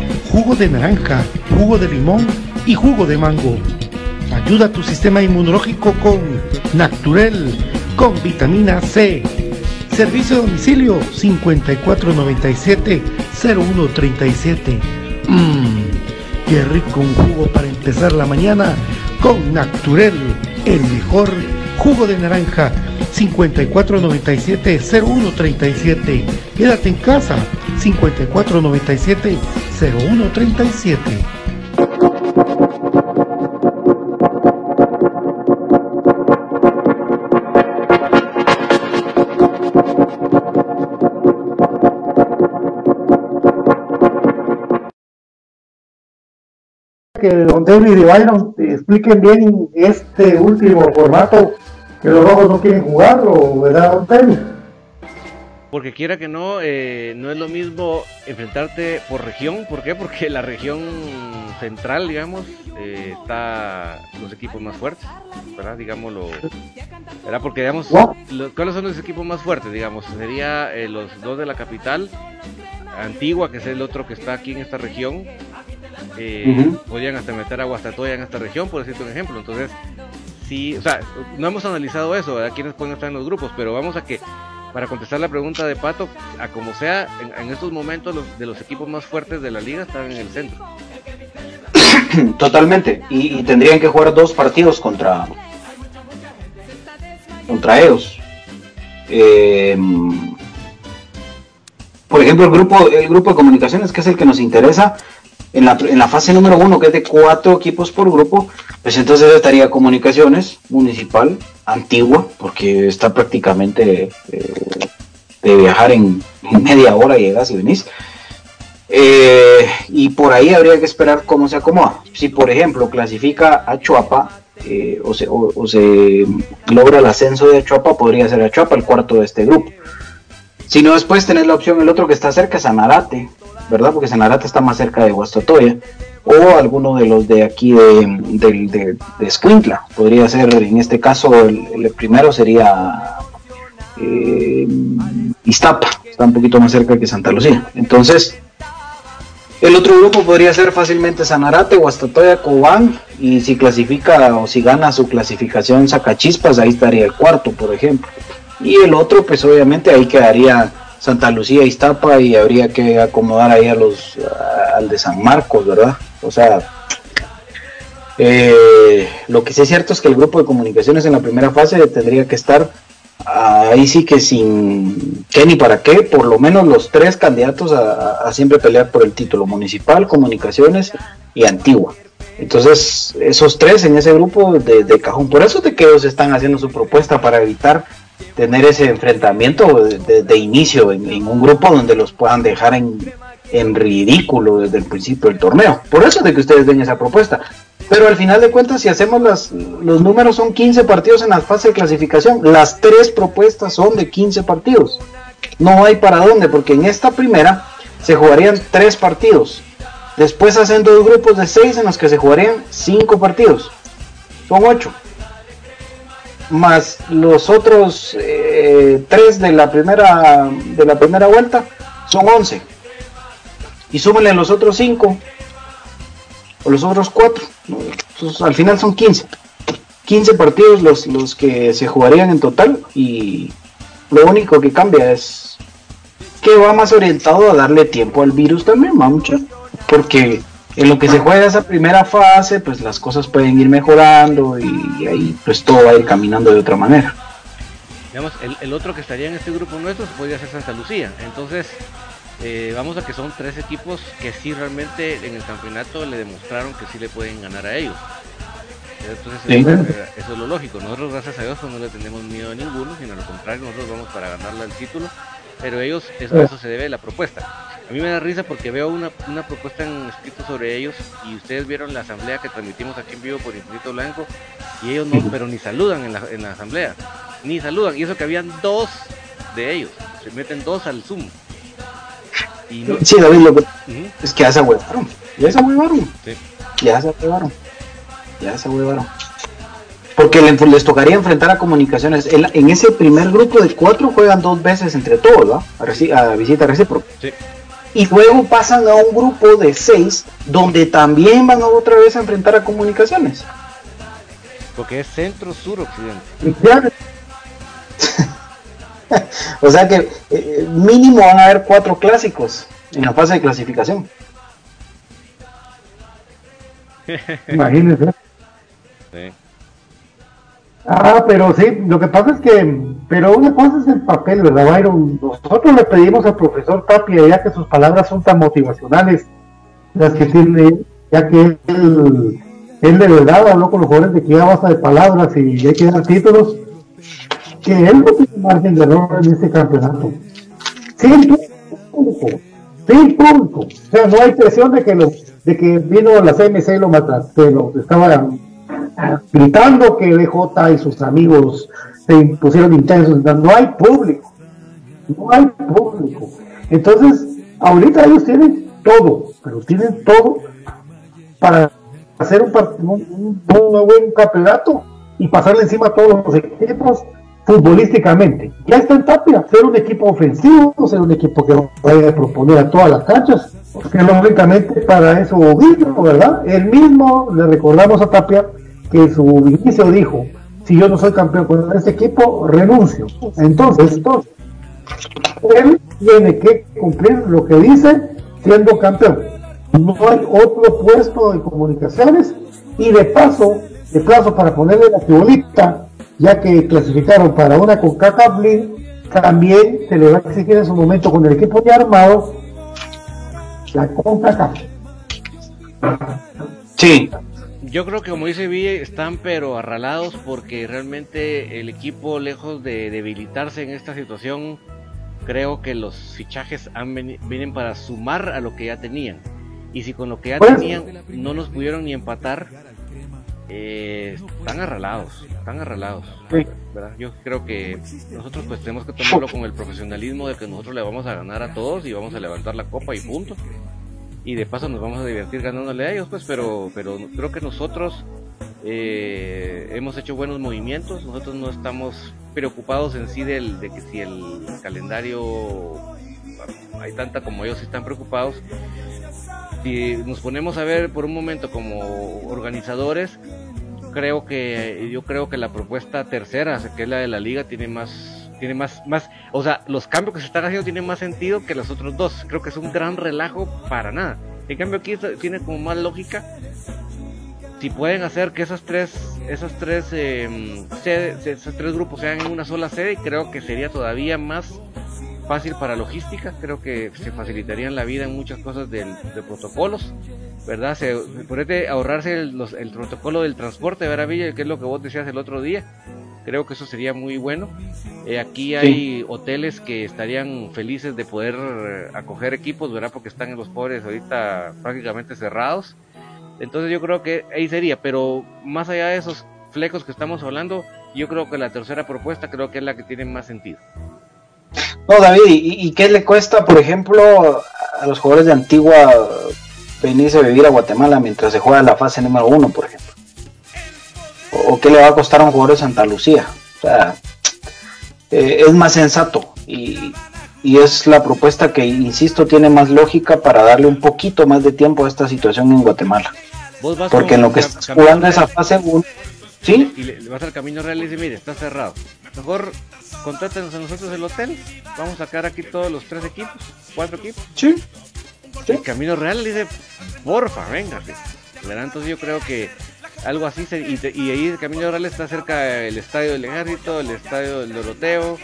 jugo de naranja, jugo de limón y jugo de mango. Ayuda a tu sistema inmunológico con Naturel, con vitamina C. Servicio de domicilio 5497-0137. Mmm, qué rico un jugo para empezar la mañana con Naturel, el mejor jugo de naranja 5497-0137. Quédate en casa 5497-0137. que don David y Byron expliquen bien este último formato que los rojos no quieren jugar o verdad porque quiera que no, eh, no es lo mismo enfrentarte por región. ¿Por qué? Porque la región central, digamos, eh, está los equipos más fuertes, ¿verdad? Digámoslo. ¿Verdad? Porque, digamos, ¿cuáles son los equipos más fuertes? Digamos, sería eh, los dos de la capital, Antigua, que es el otro que está aquí en esta región. Podrían hasta meter a Guastatoya en esta región, por decirte un ejemplo. Entonces, sí, o sea, no hemos analizado eso, ¿verdad? Quiénes pueden estar en los grupos, pero vamos a que para contestar la pregunta de Pato, a como sea, en, estos momentos los, de los equipos más fuertes de la liga están en el centro. Totalmente, y, tendrían que jugar dos partidos contra contra ellos. Em, por ejemplo, el grupo, el grupo de comunicaciones, que es el que nos interesa, en la, fase número uno, que es de cuatro equipos por grupo, pues entonces estaría Comunicaciones Municipal, Antigua, porque está prácticamente eh, de viajar en, media hora, llegas y venís. Eh, y por ahí habría que esperar cómo se acomoda. Si por ejemplo clasifica a Chuapa eh, o, se, logra el ascenso de Chuapa, podría ser a Chuapa el cuarto de este grupo. Si no, después tenés la opción, el otro que está cerca, Sanarate, ¿verdad? Porque Sanarate está más cerca de Guastatoya, o alguno de los de aquí de, de, de, podría ser, en este caso, el, primero sería eh, Iztapa, está un poquito más cerca que Santa Lucía. Entonces, el otro grupo podría ser fácilmente Sanarate, Guastatoya, Cobán, y si clasifica o si gana su clasificación Sacachispas, ahí estaría el cuarto, por ejemplo. Y el otro, pues obviamente ahí quedaría Santa Lucía, Iztapa, y habría que acomodar ahí a los, al de San Marcos, ¿verdad? O sea, eh, lo que sí es cierto es que el grupo de comunicaciones en la primera fase tendría que estar ahí sí que sin qué ni para qué, por lo menos los tres candidatos a, siempre pelear por el título, municipal, comunicaciones y antigua. Entonces, esos tres en ese grupo de, cajón, por eso de que ellos están haciendo su propuesta para evitar tener ese enfrentamiento de, inicio en, un grupo donde los puedan dejar en, en ridículo desde el principio del torneo. Por eso de que ustedes den esa propuesta. Pero al final de cuentas, si hacemos las, los números, son 15 partidos en la fase de clasificación. Las tres propuestas son de 15 partidos. No hay para dónde, porque en esta primera se jugarían tres partidos. Después hacen dos grupos de seis en los que se jugarían cinco partidos. Son ocho. Más los otros eh, tres de la primera de la primera vuelta son 11. Y súmenle los otros cinco o los otros cuatro. al final son 15. 15 partidos los, los que se jugarían en total y lo único que cambia es que va más orientado a darle tiempo al virus también, mucho porque en lo que se juega esa primera fase, pues las cosas pueden ir mejorando y, ahí pues todo va a ir caminando de otra manera. Digamos, el, el otro que estaría en este grupo nuestro podría ser Santa Lucía, entonces eh, vamos a que son tres equipos que sí realmente en el campeonato le demostraron que sí le pueden ganar a ellos. Entonces eso, es lo lógico. Nosotros gracias a Dios pues, no le tenemos miedo a ninguno, sino al contrario, nosotros vamos para ganarle el título. Pero ellos, eso, eso se debe a la propuesta. A mí me da risa porque veo una, una propuesta en escrito sobre ellos y ustedes vieron la asamblea que transmitimos aquí en vivo por Infinito Blanco y ellos no, pero ni saludan en la, en la asamblea, ni saludan. Y eso que habían dos de ellos, se meten dos al Zoom. Sí, David, lo que es que ya se huevaron. Ya se huevaron. Ya se huevaron. Ya se huevaron. Porque les, tocaría enfrentar a comunicaciones. En, ese primer grupo de cuatro juegan dos veces entre todos, ¿no? A, visita recíproca. Y luego pasan a un grupo de seis donde también van otra vez a enfrentar a comunicaciones. Porque es centro-sur occidente. o sea que eh, mínimo van a haber cuatro clásicos en la fase de clasificación. Imagínense. Ah, pero sí, lo que pasa es que, pero una cosa es el papel, ¿verdad, Byron? Nosotros le pedimos al profesor Tapia, ya que sus palabras son tan motivacionales, las que tiene, ya que él, él de verdad habló con los jóvenes de que ya basta de palabras y hay que dar títulos, que él no tiene margen de error en este campeonato. Sin público, sin público. O sea, no hay presión de que, lo, de que vino la CMC y lo mataron, estaba gritando que BJ y sus amigos se pusieron intensos. No hay público. No hay público. Entonces, ahorita ellos tienen todo, pero tienen todo para hacer un, un, buen campeonato y pasarle encima a todos los equipos futbolísticamente. Ya está en Tapia, ser un equipo ofensivo, ser un equipo que vaya a proponer a todas las canchas, porque lógicamente para eso ¿verdad? El mismo, le recordamos a Tapia, que su inicio dijo, si yo no soy campeón con este equipo, renuncio. Entonces, entonces él tiene que cumplir lo que dice siendo campeón. No hay otro puesto de comunicaciones y de paso, de plazo para ponerle la figurita ya que clasificaron para una con League, también se le va a exigir en su momento con el equipo ya armado la CONCACAF. Sí. Yo creo que como dice Ville, están pero arralados porque realmente el equipo, lejos de debilitarse en esta situación, creo que los fichajes han vienen para sumar a lo que ya tenían. Y si con lo que ya tenían no nos pudieron ni empatar, eh, están arralados, están arralados. ¿verdad? Yo creo que nosotros pues tenemos que tomarlo con el profesionalismo de que nosotros le vamos a ganar a todos y vamos a levantar la copa y punto. Y de paso nos vamos a divertir ganándole a ellos, pues, pero, pero creo que nosotros eh, hemos hecho buenos movimientos, nosotros no estamos preocupados en sí del, de que si el calendario hay tanta como ellos están preocupados. Si nos ponemos a ver por un momento como organizadores, creo que yo creo que la propuesta tercera, que es la de la liga, tiene más tiene más más, o sea, los cambios que se están haciendo tienen más sentido que los otros dos. Creo que es un gran relajo para nada. En cambio aquí tiene como más lógica si pueden hacer que esas tres esas tres eh, esos tres grupos sean en una sola sede creo que sería todavía más fácil para logística creo que se facilitarían la vida en muchas cosas de protocolos verdad se puede ahorrarse el, el, protocolo del transporte ¿verdad Villa? que es lo que vos decías el otro día creo que eso sería muy bueno eh, aquí hay hoteles que estarían felices de poder acoger equipos verdad porque están en los pobres ahorita prácticamente cerrados entonces yo creo que ahí sería, pero más allá de esos flecos que estamos hablando, yo creo que la tercera propuesta creo que es la que tiene más sentido. No, David, ¿y, qué le cuesta, por ejemplo, a los jugadores de Antigua venirse a vivir a Guatemala mientras se juega la fase número uno, por ejemplo? ¿O, qué le va a costar a un jugador de Santa Lucía? O sea, eh, es más sensato y, y es la propuesta que, insisto, tiene más lógica para darle un poquito más de tiempo a esta situación en Guatemala. Porque en lo que estás jugando esa fase 1, ¿sí? Y le, vas al Camino Real y dice, mire, está cerrado. Mejor contrátenos a nosotros el hotel, vamos a sacar aquí todos los tres equipos, cuatro equipos. Sí. El Camino Real dice, porfa, venga. Entonces yo creo que algo así, y, ahí el Camino Real está cerca del Estadio del Ejército, el Estadio del Doroteo,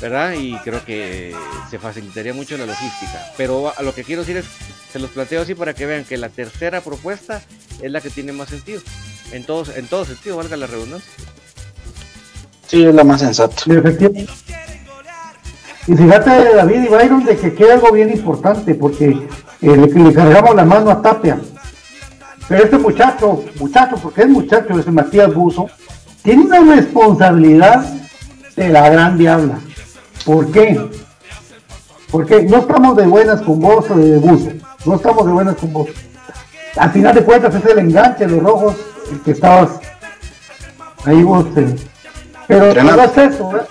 ¿verdad? Y creo que se facilitaría mucho la logística. Pero a lo que quiero decir es, se los planteo así para que vean que la tercera propuesta es la que tiene más sentido. En todos, en todo sentido, valga la redundancia. Sí, es la más sensata. Y fíjate, David y Byron, de que queda algo bien importante, porque eh, le, cargamos la mano a Tapia. Pero este muchacho, muchacho, porque es muchacho, ese Matías Buzo, tiene una responsabilidad de la gran diabla. ¿Por qué? Porque no estamos de buenas con vos, de buzo. No estamos de buenas con vos. Al final de cuentas es el enganche de los rojos el que estabas ahí vos. Eh. Pero no es eso, ¿eh?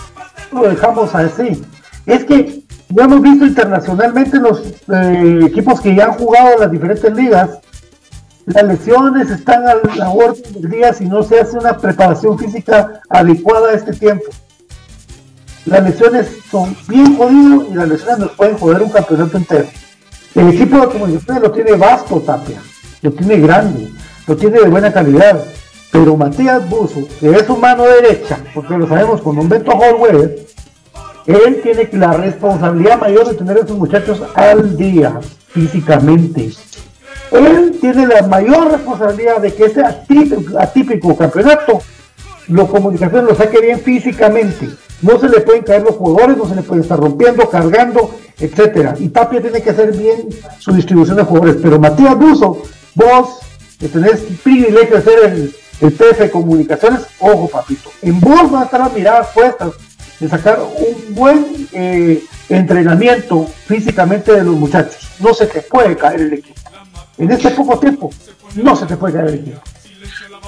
lo dejamos así. Es que ya hemos visto internacionalmente los eh, equipos que ya han jugado en las diferentes ligas, las lesiones están a la orden del día si no se hace una preparación física adecuada a este tiempo las lesiones son bien jodidas y las lesiones nos pueden joder un campeonato entero. El equipo de comunicaciones lo tiene vasto, Tapia, lo tiene grande, lo tiene de buena calidad, pero Matías Buzo, que es su mano derecha, porque lo sabemos con Humberto Holweber, él tiene la responsabilidad mayor de tener a esos muchachos al día, físicamente. Él tiene la mayor responsabilidad de que ese atípico, campeonato, lo comunicaciones lo saque bien físicamente no se le pueden caer los jugadores, no se le puede estar rompiendo, cargando, etcétera. Y Tapia tiene que hacer bien su distribución de jugadores. Pero Matías Buzo, vos que tenés privilegio de ser el, el PF de comunicaciones, ojo papito, en vos van a estar las miradas puestas de sacar un buen eh, entrenamiento físicamente de los muchachos. No se te puede caer el equipo. En este poco tiempo, no se te puede caer el equipo.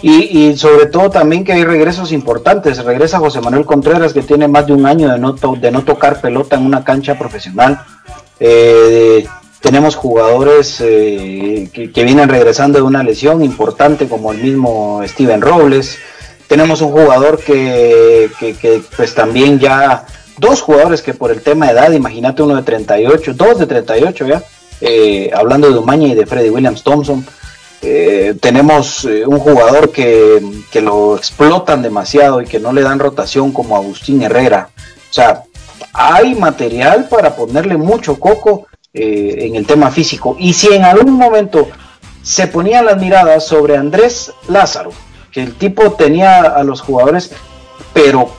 Y, sobre todo también que hay regresos importantes. Regresa José Manuel Contreras, que tiene más de un año de no, de no tocar pelota en una cancha profesional. Eh, tenemos jugadores eh, que, vienen regresando de una lesión importante, como el mismo Steven Robles. Tenemos un jugador que, que, pues también ya, dos jugadores que por el tema de edad, imagínate uno de 38, dos de 38 ya, eh, hablando de Umaña y de Freddy Williams Thompson eh, tenemos eh, un jugador que, lo explotan demasiado y que no le dan rotación como Agustín Herrera. O sea, hay material para ponerle mucho coco en el tema físico. Y si en algún momento se ponían las miradas sobre Andrés Lázaro, que el tipo tenía a los jugadores, pero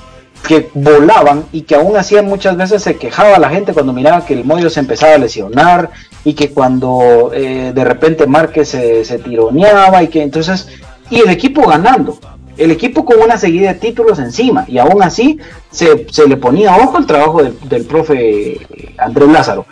que volaban y que aún así muchas veces se quejaba la gente cuando miraba que el Moyo se empezaba a lesionar y que cuando eh, de repente Márquez se, tironeaba y que entonces y el equipo ganando. El equipo con una seguida de títulos encima, y aún así se, le ponía ojo el trabajo del, profe Andrés Lázaro.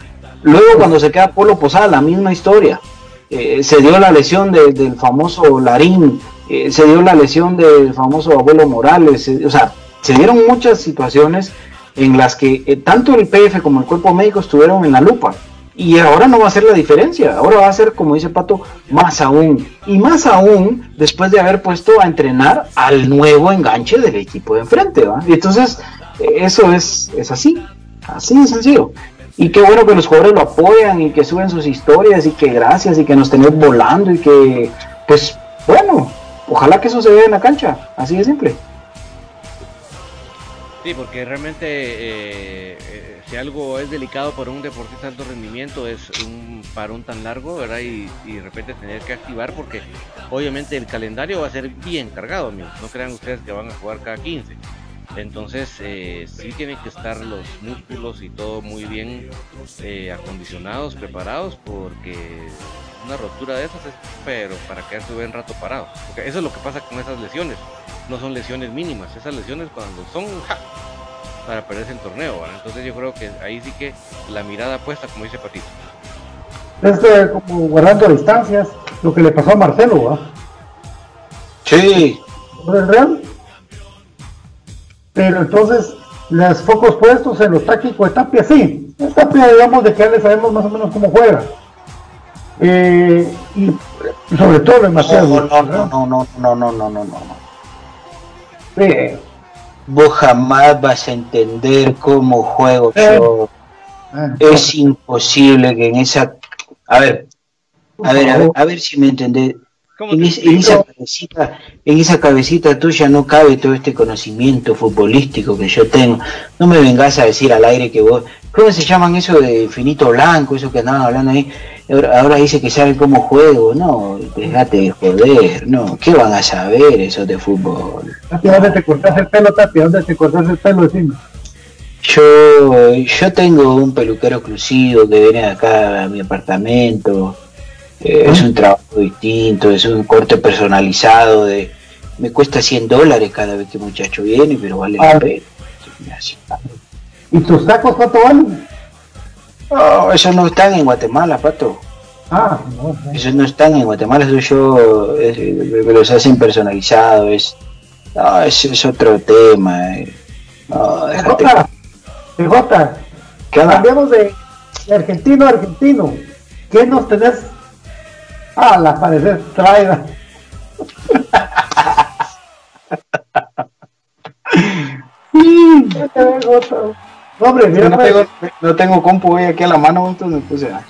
Luego, cuando se queda Polo Posada, la misma historia. Eh, se dio la lesión del famoso Larín, eh, se dio la lesión del famoso abuelo Morales, o sea, se dieron muchas situaciones en las que eh, tanto el PF como el cuerpo médico estuvieron en la lupa. Y ahora no va a ser la diferencia, ahora va a ser, como dice Pato, más aún. Y más aún después de haber puesto a entrenar al nuevo enganche del equipo de enfrente. Y entonces, eh, eso es, es así, así de sencillo. Y qué bueno que los jugadores lo apoyan y que suben sus historias y que gracias y que nos tenemos volando y que, pues, bueno, ojalá que eso se vea en la cancha, así de simple. Sí, porque realmente eh, eh, si algo es delicado para un deportista de alto rendimiento es un parón tan largo, ¿verdad? Y, de repente tener que activar porque obviamente el calendario va a ser bien cargado, amigos. No crean ustedes que van a jugar cada 15. Entonces eh, sí tienen que estar los músculos y todo muy bien acondicionados, preparados, porque una rotura de esas es pero para quedarse un buen rato parado. Porque eso es lo que pasa con esas lesiones no son lesiones mínimas, esas lesiones cuando son para perderse el torneo, entonces yo creo que ahí sí que la mirada puesta, como dice Patito. Es como guardando distancias, lo que le pasó a Marcelo, ¿va? Sí. ¿Es real? Pero entonces, los focos puestos en los tácticos de Tapia, sí. Tapia, digamos, de que ya le sabemos más o menos cómo juega. Eh, y sobre todo en Marcelo. No, no, no, no, no, no, no, no, no. Vos jamás vas a entender cómo juego yo. Ah, es imposible que en esa. A ver, a ver, a ver, a ver si me entendés. En, esa cabecita, en esa cabecita tuya no cabe todo este conocimiento futbolístico que yo tengo. No me vengas a decir al aire que vos. ¿Cómo se llaman eso de infinito blanco? Eso que andaban hablando ahí. Ahora, dice que saben cómo juego. No, déjate de joder. No, ¿qué van a saber eso de fútbol? ¿dónde te cortas el pelo, Tapia? ¿Dónde te cortas el pelo, decime? Yo, yo tengo un peluquero exclusivo que viene acá a mi apartamento eh, es un trabajo distinto, es un corte personalizado de me cuesta 100 dólares cada vez que muchacho viene, pero vale la ah. pena. ¿Y tus tacos cuánto valen? No, esos no están en Guatemala, pato. Ah, no, Esos no están en Guatemala, eso yo me los hacen personalizados, es, no, es, otro tema. Eh. No, déjate. cambiamos de, de argentino a argentino. ¿Qué nos tenés Ah, la parecer traida. no, hombre, mira, no, tengo, no tengo compu hoy aquí a la mano, entonces me puse a.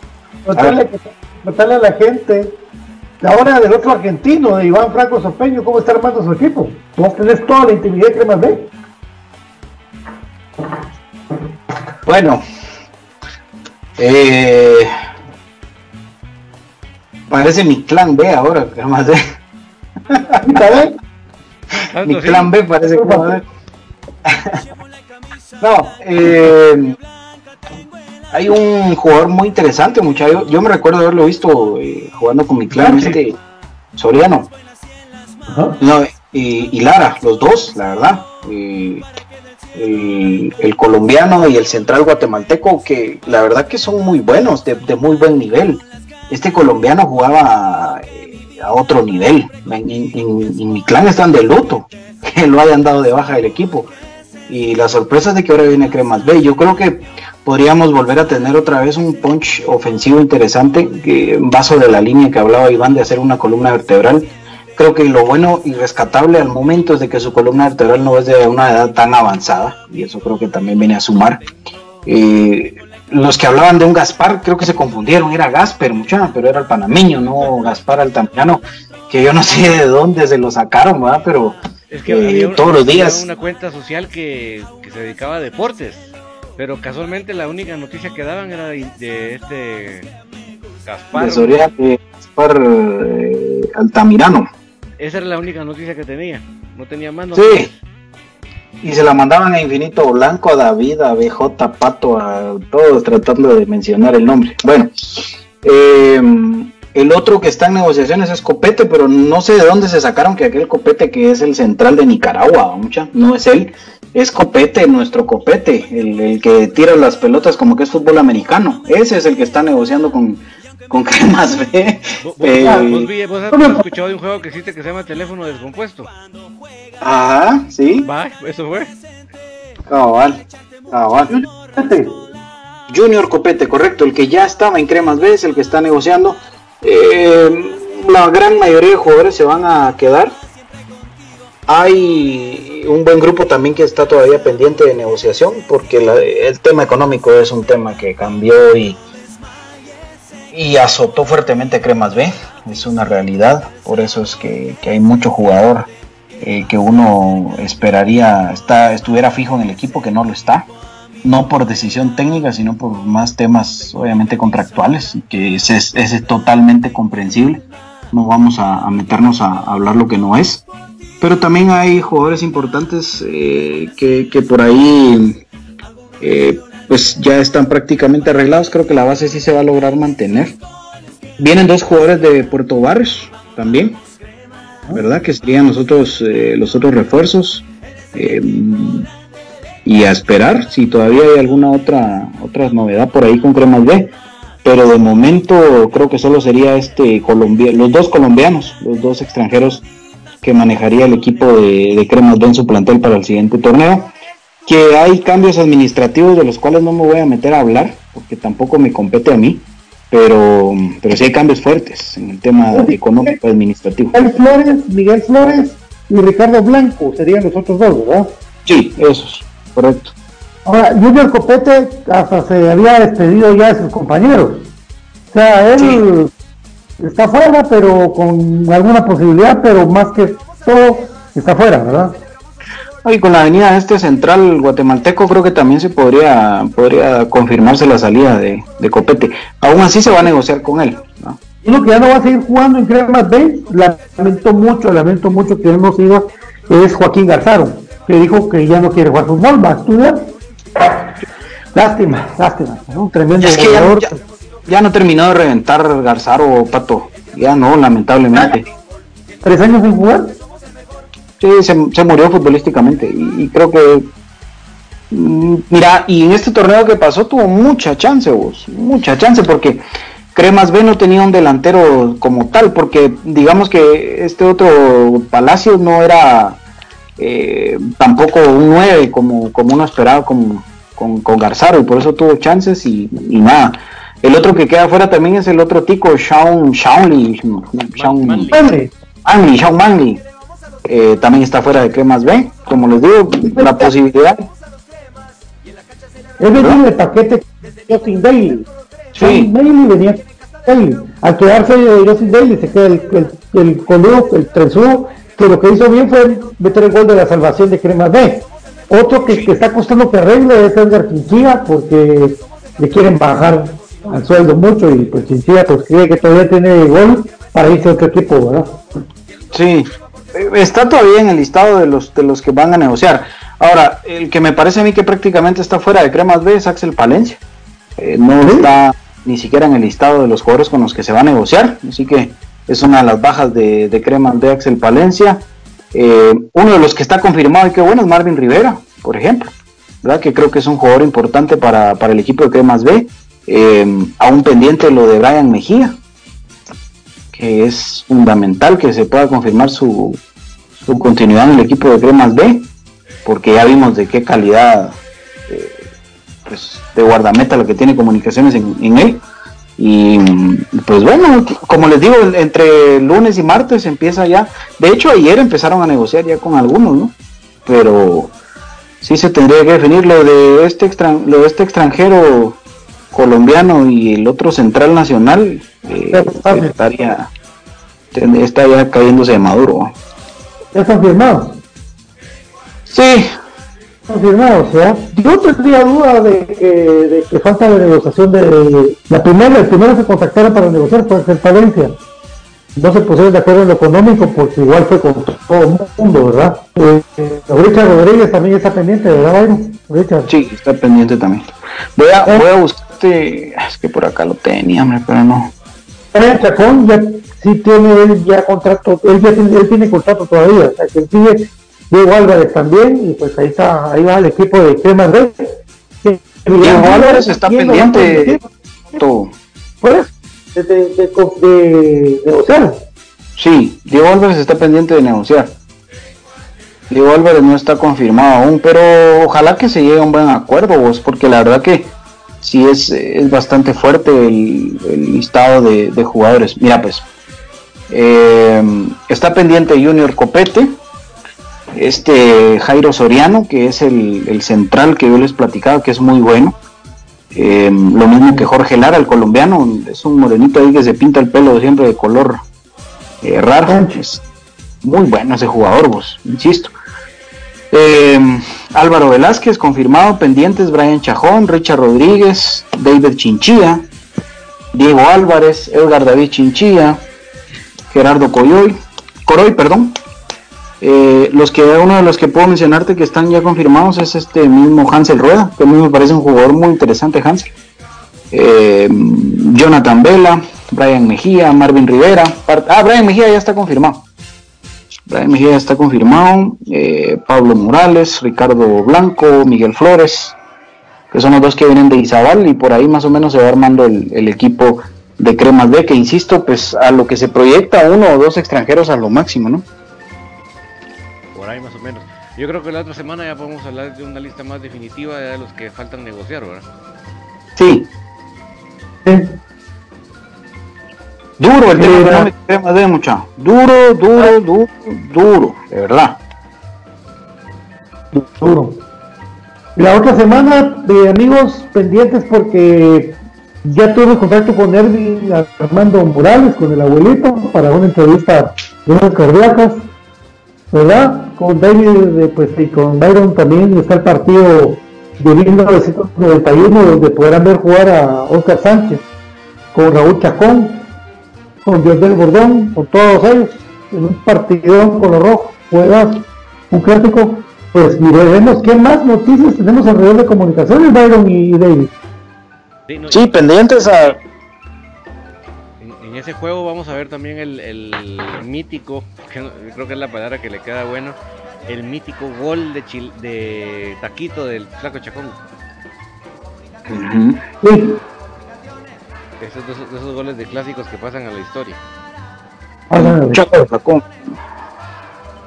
Notarle, a la gente ahora del otro argentino, de Iván Franco Sopeño, cómo está armando su equipo. Vos tenés toda la intimidad que más ve. Bueno, eh, Parece mi clan B ahora, que más de. mi clan B parece que más No, eh, hay un jugador muy interesante, muchacho. Yo me recuerdo haberlo visto eh, jugando con mi clan, este Soriano. No, y, Lara, los dos, la verdad. el, colombiano y el central guatemalteco, que la verdad que son muy buenos, de, de muy buen nivel este colombiano jugaba eh, a otro nivel. En, mi clan están de luto que lo hayan dado de baja del equipo. Y la sorpresa es de que ahora viene Cremas B. Yo creo que podríamos volver a tener otra vez un punch ofensivo interesante, que vaso de la línea que hablaba Iván de hacer una columna vertebral. Creo que lo bueno y rescatable al momento es de que su columna vertebral no es de una edad tan avanzada, y eso creo que también viene a sumar. Eh, los que hablaban de un Gaspar, creo que se confundieron, era Gasper, muchacho, pero era el panameño, no Gaspar Altamirano, que yo no sé de dónde se lo sacaron, ¿verdad? Pero es que eh, todos los días. una cuenta social que, se dedicaba a deportes, pero casualmente la única noticia que daban era de, este Gaspar. De Gaspar eh, Altamirano. Esa era la única noticia que tenía, no tenía más noticias. Sí y se la mandaban a Infinito Blanco, a David, a BJ, Pato, a todos tratando de mencionar el nombre. Bueno, eh, El otro que está en negociaciones es Copete, pero no sé de dónde se sacaron que aquel Copete que es el central de Nicaragua, mucha, no es él, es Copete, nuestro Copete, el, que tira las pelotas como que es fútbol americano. Ese es el que está negociando con, con Cremas B. ¿Vos, eh, has escuchado de un juego que existe que se llama teléfono descompuesto? Ajá, sí. Va, eso fue. Cabal, cabal. Junior Copete, correcto, el que ya estaba en Cremas B, es el que está negociando. Eh, la gran mayoría de jugadores se van a quedar. Hay un buen grupo también que está todavía pendiente de negociación porque el tema económico es un tema que cambió y, y azotó fuertemente Cremas B. Es una realidad, por eso es que, hay mucho jugador eh, que uno esperaría está, estuviera fijo en el equipo que no lo está no por decisión técnica, sino por más temas obviamente contractuales, que es, es, totalmente comprensible. No vamos a, meternos a, hablar lo que no es. Pero también hay jugadores importantes eh, que, por ahí eh, pues ya están prácticamente arreglados. Creo que la base sí se va a lograr mantener. Vienen dos jugadores de Puerto Barrios también, ¿verdad? Que serían nosotros eh, los otros refuerzos y a esperar si todavía hay alguna otra otra novedad por ahí con Cremas B. Pero de momento creo que solo sería este Colombia, los dos colombianos, los dos extranjeros que manejaría el equipo de, de Cremas B en su plantel para el siguiente torneo. Que hay cambios administrativos de los cuales no me voy a meter a hablar, porque tampoco me compete a mí, pero, pero sí hay cambios fuertes en el tema económico administrativo. Miguel Flores, Miguel Flores y Ricardo Blanco serían los otros dos, ¿verdad? Sí, esos correcto. Ahora, Junior Copete hasta se había despedido ya de sus compañeros. O sea, él está fuera, pero con alguna posibilidad, pero más que todo está fuera, ¿verdad? Y con la venida de este central guatemalteco creo que también se podría podría confirmarse la salida de, Copete. Aún así se va a negociar con él. ¿no? Uno que ya no va a seguir jugando en Cremas B, lamento mucho, lamento mucho que él no siga, es Joaquín Garzaro que dijo que ya no quiere jugar fútbol, va a estudiar. Lástima, lástima, un tremendo jugador. Ya, no terminó de reventar Garzaro, Pato. Ya no, lamentablemente. ¿Tres años sin jugar? Sí, se, murió futbolísticamente. Y, creo que. Mm, mira, y en este torneo que pasó tuvo mucha chance, vos. Mucha chance, porque Cremas B no tenía un delantero como tal, porque digamos que este otro Palacio no era eh, tampoco un 9 como, como uno esperaba con, con, Garzaro y por eso tuvo chances y, nada. El otro que queda afuera también es el otro tico, Shaun Shawnlee, Shaun Manley, eh, también está fuera de Cremas B. Como les digo, la posibilidad. Es venía el paquete Justin Daly. Sí. Daly venía Al quedarse Justin Daly se queda el, el, el, el, el trenzudo que lo que hizo bien fue meter el gol de la salvación de Crema B. Otro que, está costando que arregle es Edgar Quinchilla porque le quieren bajar al sueldo mucho y pues Quinchilla pues cree que todavía tiene gol para irse a otro equipo, ¿verdad? Sí, está todavía en el listado de los de los que van a negociar. Ahora, el que me parece a mí que prácticamente está fuera de Cremas B es Axel Palencia. Eh, no está ni siquiera en el listado de los jugadores con los que se va a negociar, así que es una de las bajas de, de Cremas de Axel Palencia. Eh, uno de los que está confirmado y que bueno es Marvin Rivera, por ejemplo, ¿verdad? que creo que es un jugador importante para, el equipo de Cremas B. Eh, aún pendiente lo de Brian Mejía, que es fundamental que se pueda confirmar su, su continuidad en el equipo de Cremas B, porque ya vimos de qué calidad eh, pues, de guardameta lo que tiene comunicaciones en, en él. Y pues bueno, como les digo, entre lunes y martes empieza ya. De hecho, ayer empezaron a negociar ya con algunos, ¿no? Pero sí se tendría que definir lo de este, extran lo de este extranjero colombiano y el otro central nacional. Eh, estaría, está ya cayéndose de maduro. ¿Ya están firmados? Sí, confirmado, o sea, yo tendría duda de que, de que falta de negociación de la primera, el primero se contactaron para negociar fue Valencia. No se pusieron de acuerdo en lo económico porque igual fue con todo el mundo, ¿verdad? Eh, Richard Rodríguez también está pendiente, ¿verdad, Richard? Sí, está pendiente también. Voy a, eh. voy a buscarte, es que por acá lo tenía, hombre, pero no. Chacón ya sí tiene él ya contrato, él ya tiene, él tiene contrato todavía, o sea que sigue Diego Álvarez también, y pues ahí está, ahí va el equipo de Cremas Rey. Diego Álvarez está pendiente. Pues, de, de, de, de, negociar. Sí, Diego Álvarez está pendiente de negociar. Diego Álvarez no está confirmado aún, pero ojalá que se llegue a un buen acuerdo, vos, porque la verdad que sí es, es bastante fuerte el, listado de, jugadores. Mira, pues, eh, está pendiente Junior Copete, este Jairo Soriano, que es el, central que yo les platicaba, que es muy bueno. Eh, lo mismo que Jorge Lara, el colombiano, es un morenito ahí que se pinta el pelo siempre de color eh, raro. Es muy bueno ese jugador, vos, insisto. Eh, Álvaro Velázquez, confirmado, pendientes, Brian Chajón, Richard Rodríguez, David Chinchilla, Diego Álvarez, Edgar David Chinchilla, Gerardo Coyoy, Coroy, perdón. Eh, los que uno de los que puedo mencionarte que están ya confirmados es este mismo Hansel Rueda, que a mí me parece un jugador muy interesante, Hansel. Eh, Jonathan Vela, Brian Mejía, Marvin Rivera. Ah, Brian Mejía ya está confirmado. Brian Mejía está confirmado, eh, Pablo Morales, Ricardo Blanco, Miguel Flores, que son los dos que vienen de Izabal y por ahí más o menos se va armando el, equipo de Cremas B, que insisto, pues a lo que se proyecta uno o dos extranjeros a lo máximo, ¿no? Por ahí más o menos. Yo creo que la otra semana ya podemos hablar de una lista más definitiva de los que faltan negociar, ¿verdad? Sí. sí. Duro el tema de de mucha. Duro, duro, duro, duro, de verdad. Duro. La otra semana, de amigos pendientes, porque ya tuve contacto con Erwin Armando Morales, con el abuelito, para una entrevista de unas cardíacas, ¿verdad? Con David, pues, y con Byron también está el partido de 1991, donde podrán ver jugar a Oscar Sánchez, con Raúl Chacón, con Dios del Bordón, con todos ellos, en un partido con los rojos, juegas un clásico, pues miremos qué más noticias tenemos alrededor de comunicaciones, Byron y, David. Sí, pendientes a... En, ese juego vamos a ver también el, mítico, que creo que es la palabra que le queda bueno, el mítico gol de, de Taquito del Flaco Chacón. sí. Esos, de, esos, de esos goles de clásicos que pasan a la historia. el Chaco Flacón.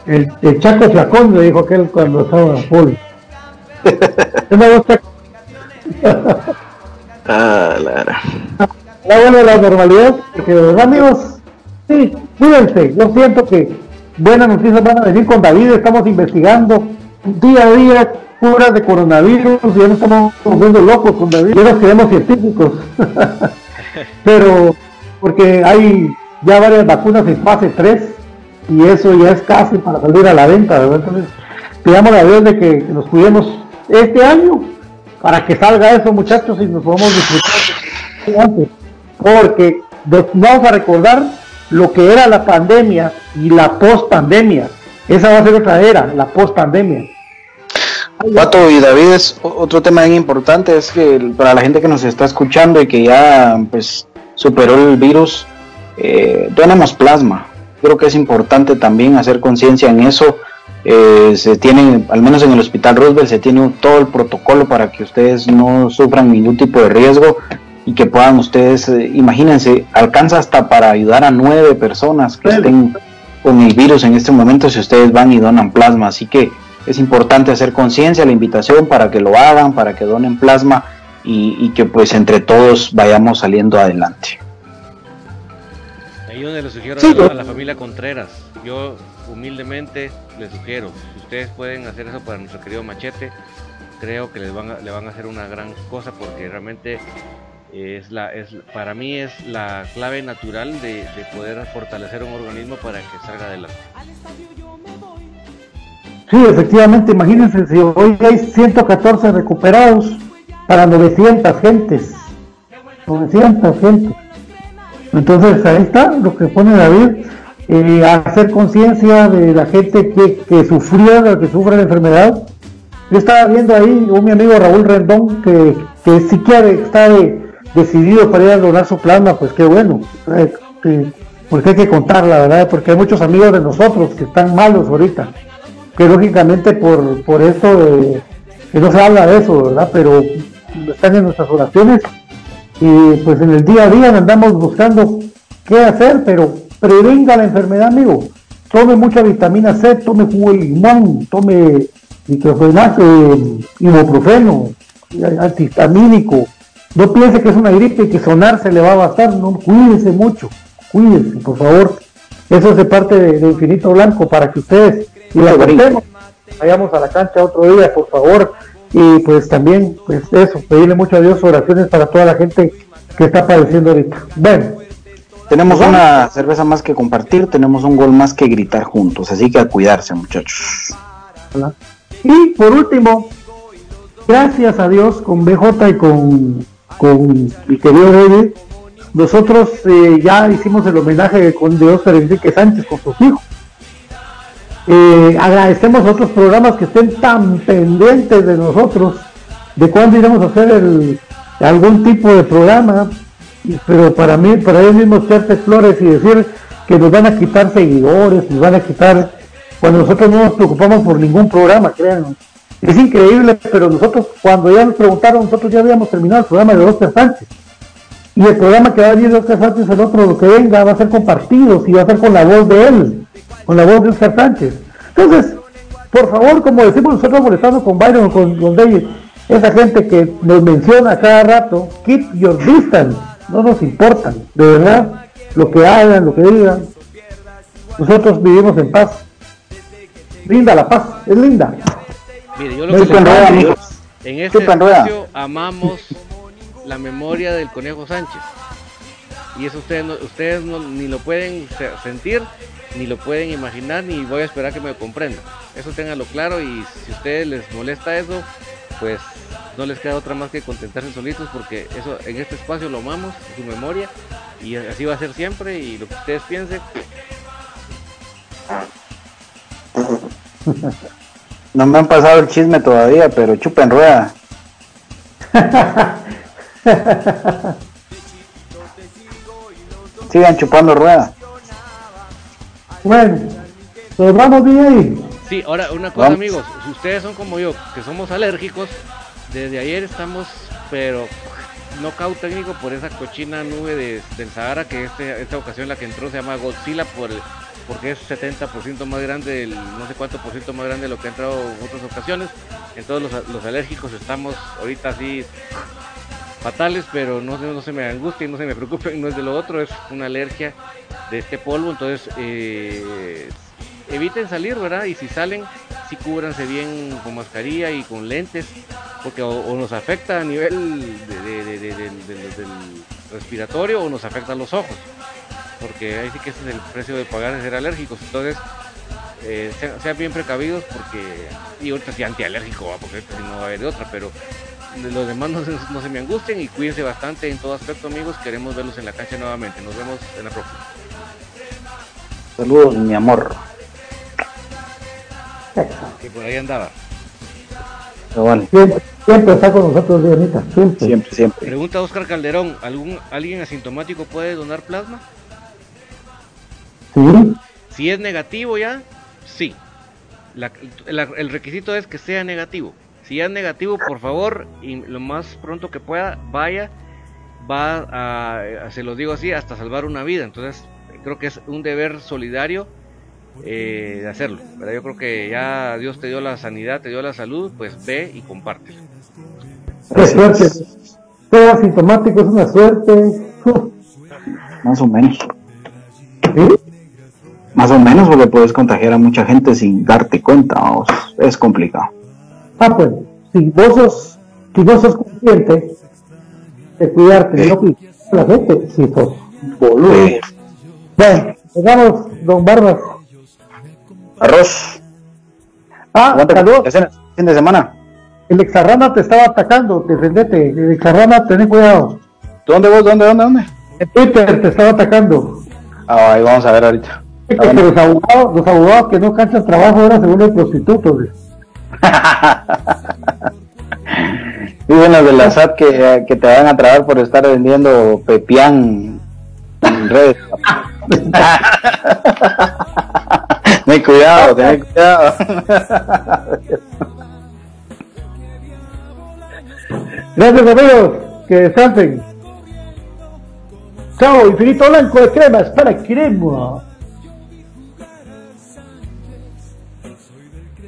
El, el, Chaco Flacón le dijo aquel cuando estaba en full. ah, la La buena la normalidad, porque verdad amigos, sí, cuídense, yo siento que buenas noticias van a venir con David, estamos investigando día a día curas de coronavirus, ya no estamos volviendo locos con David, ya nos queremos científicos. pero porque hay ya varias vacunas en fase 3 y eso ya es casi para salir a la venta, ¿verdad? Entonces, pidamos a Dios de que nos cuidemos este año para que salga eso, muchachos, y nos podamos disfrutar. Porque vamos a recordar lo que era la pandemia y la post pandemia. Esa va a ser otra era, la post pandemia. Pato y David, es otro tema bien importante, es que para la gente que nos está escuchando y que ya pues superó el virus, eh, donemos plasma. Creo que es importante también hacer conciencia en eso. Eh, se tiene, al menos en el Hospital Roosevelt, se tiene todo el protocolo para que ustedes no sufran ningún tipo de riesgo y que puedan ustedes, eh, imagínense, alcanza hasta para ayudar a nueve personas que estén con el virus en este momento si ustedes van y donan plasma. Así que es importante hacer conciencia, la invitación para que lo hagan, para que donen plasma y, que pues entre todos vayamos saliendo adelante. Ahí donde le sugiero a la familia Contreras, yo humildemente les sugiero, si ustedes pueden hacer eso para nuestro querido Machete, creo que les van a, le van a hacer una gran cosa porque realmente es la es para mí es la clave natural de, de poder fortalecer un organismo para que salga adelante. Sí, efectivamente, imagínense si hoy hay 114 recuperados para 900 gentes. 900 gentes. Entonces ahí está lo que pone David, eh, hacer conciencia de la gente que, que sufrió, que sufre la enfermedad. Yo estaba viendo ahí un mi amigo Raúl Rendón que, que siquiera está de, decidido para ir a donar su plasma, pues qué bueno. porque hay que contarla, ¿verdad? Porque hay muchos amigos de nosotros que están malos ahorita. Que lógicamente por, por eso que no se habla de eso, ¿verdad? Pero están en nuestras oraciones y pues en el día a día andamos buscando qué hacer, pero prevenga la enfermedad, amigo. Tome mucha vitamina C, tome jugo de limón, tome diclofenaco, ibuprofeno, antihistamínico. No piense que es una gripe y que sonar se le va a bastar, no, cuídense mucho, cuídense, por favor. Eso es de parte de, Infinito Blanco para que ustedes y la vayamos a la cancha otro día, por favor. Y pues también, pues eso, pedirle mucho a Dios oraciones para toda la gente que está padeciendo ahorita. Bueno. Tenemos una cerveza más que compartir, tenemos un gol más que gritar juntos, así que a cuidarse muchachos. Y por último, gracias a Dios con BJ y con, con mi querido David, nosotros eh, ya hicimos el homenaje con de Oscar Enrique Sánchez con sus hijos. Eh, agradecemos a otros programas que estén tan pendientes de nosotros, de cuándo iremos a hacer algún tipo de programa, pero para mí, para ellos mismos echarse flores y decir que nos van a quitar seguidores, nos van a quitar cuando nosotros no nos preocupamos por ningún programa, créanme. Es increíble, pero nosotros, cuando ya nos preguntaron, nosotros ya habíamos terminado el programa de Oscar Sánchez. Y el programa que va a venir de Oscar Sánchez, el otro lo que venga, va a ser compartido, y va a ser con la voz de él, con la voz de Oscar Sánchez. Entonces, por favor, como decimos nosotros molestando con Byron o con, con David, esa gente que nos menciona cada rato, keep your distance, no nos importan, de verdad, lo que hagan, lo que digan. Nosotros vivimos en paz linda la paz, es linda. Mire, yo lo que les en este espacio amamos la memoria del Conejo Sánchez. Y eso ustedes, no, ustedes ni lo pueden sentir, ni lo pueden imaginar, ni voy a esperar que me comprendan. Eso ténganlo claro y si a ustedes les molesta eso, pues no les queda otra más que contentarse solitos porque eso en este espacio lo amamos, su memoria, y así va a ser siempre y lo que ustedes piensen, No me han pasado el chisme todavía, pero chupen rueda. Sigan chupando rueda. Bueno, pues vamos bien ahí. Sí, ahora una cosa amigos, si ustedes son como yo, que somos alérgicos, desde ayer estamos, pero knockout técnico por esa cochina nube de, del Sahara, que este, esta ocasión la que entró se llama Godzilla por el, porque es 70% más grande, no sé cuánto por ciento más grande de lo que ha entrado en otras ocasiones. Entonces los, alérgicos estamos ahorita así fatales, pero no, se me angustien, no se me preocupen, no es de lo otro, es una alergia de este polvo, entonces eh, eviten salir, ¿verdad? Y si salen, si cúbranse bien con mascarilla y con lentes, porque o, nos afecta a nivel del respiratorio o nos afecta a los ojos porque ahí sí que ese es el precio de pagar de ser alérgicos. Entonces, eh, sean, bien precavidos porque, y ahorita sí antialérgico, porque no va a haber de otra, pero los demás no se, me angustien y cuídense bastante en todo aspecto, amigos. Queremos verlos en la cancha nuevamente. Nos vemos en la próxima. Saludos, mi amor. Que por ahí andaba. Siempre, está con nosotros, Dianita. Siempre. siempre, siempre. Pregunta Oscar Calderón: ¿algún, ¿alguien asintomático puede donar plasma? Si es negativo ya, sí. el requisito es que sea negativo. Si es negativo, por favor, y lo más pronto que pueda, vaya, va a, se lo digo así, hasta salvar una vida. Entonces, creo que es un deber solidario eh, de hacerlo. Pero yo creo que ya Dios te dio la sanidad, te dio la salud, pues ve y comparte. Qué suerte. Ser asintomático es una suerte. Más o menos. Más o menos porque puedes contagiar a mucha gente sin darte cuenta, es complicado. Ah, pues, si vos sos, si vos sos consciente de cuidarte, no cuidar a la gente, si sos boludo. Bueno, llegamos, don Barbas. Arroz. Ah, saludos. fin de semana? El exarrama te estaba atacando, defendete. El exarrama, ten cuidado. ¿Dónde vos? ¿Dónde? ¿Dónde? ¿Dónde? En Twitter te estaba atacando. Ah, ahí vamos a ver ahorita los, abogados, los abogados que no cansan trabajo ahora según el prostituto. Dicen los de la SAT que, que te van a trabar por estar vendiendo pepián en redes. ten cuidado, ten cuidado. Gracias amigos, que descansen. Chao, infinito blanco de cremas para crema.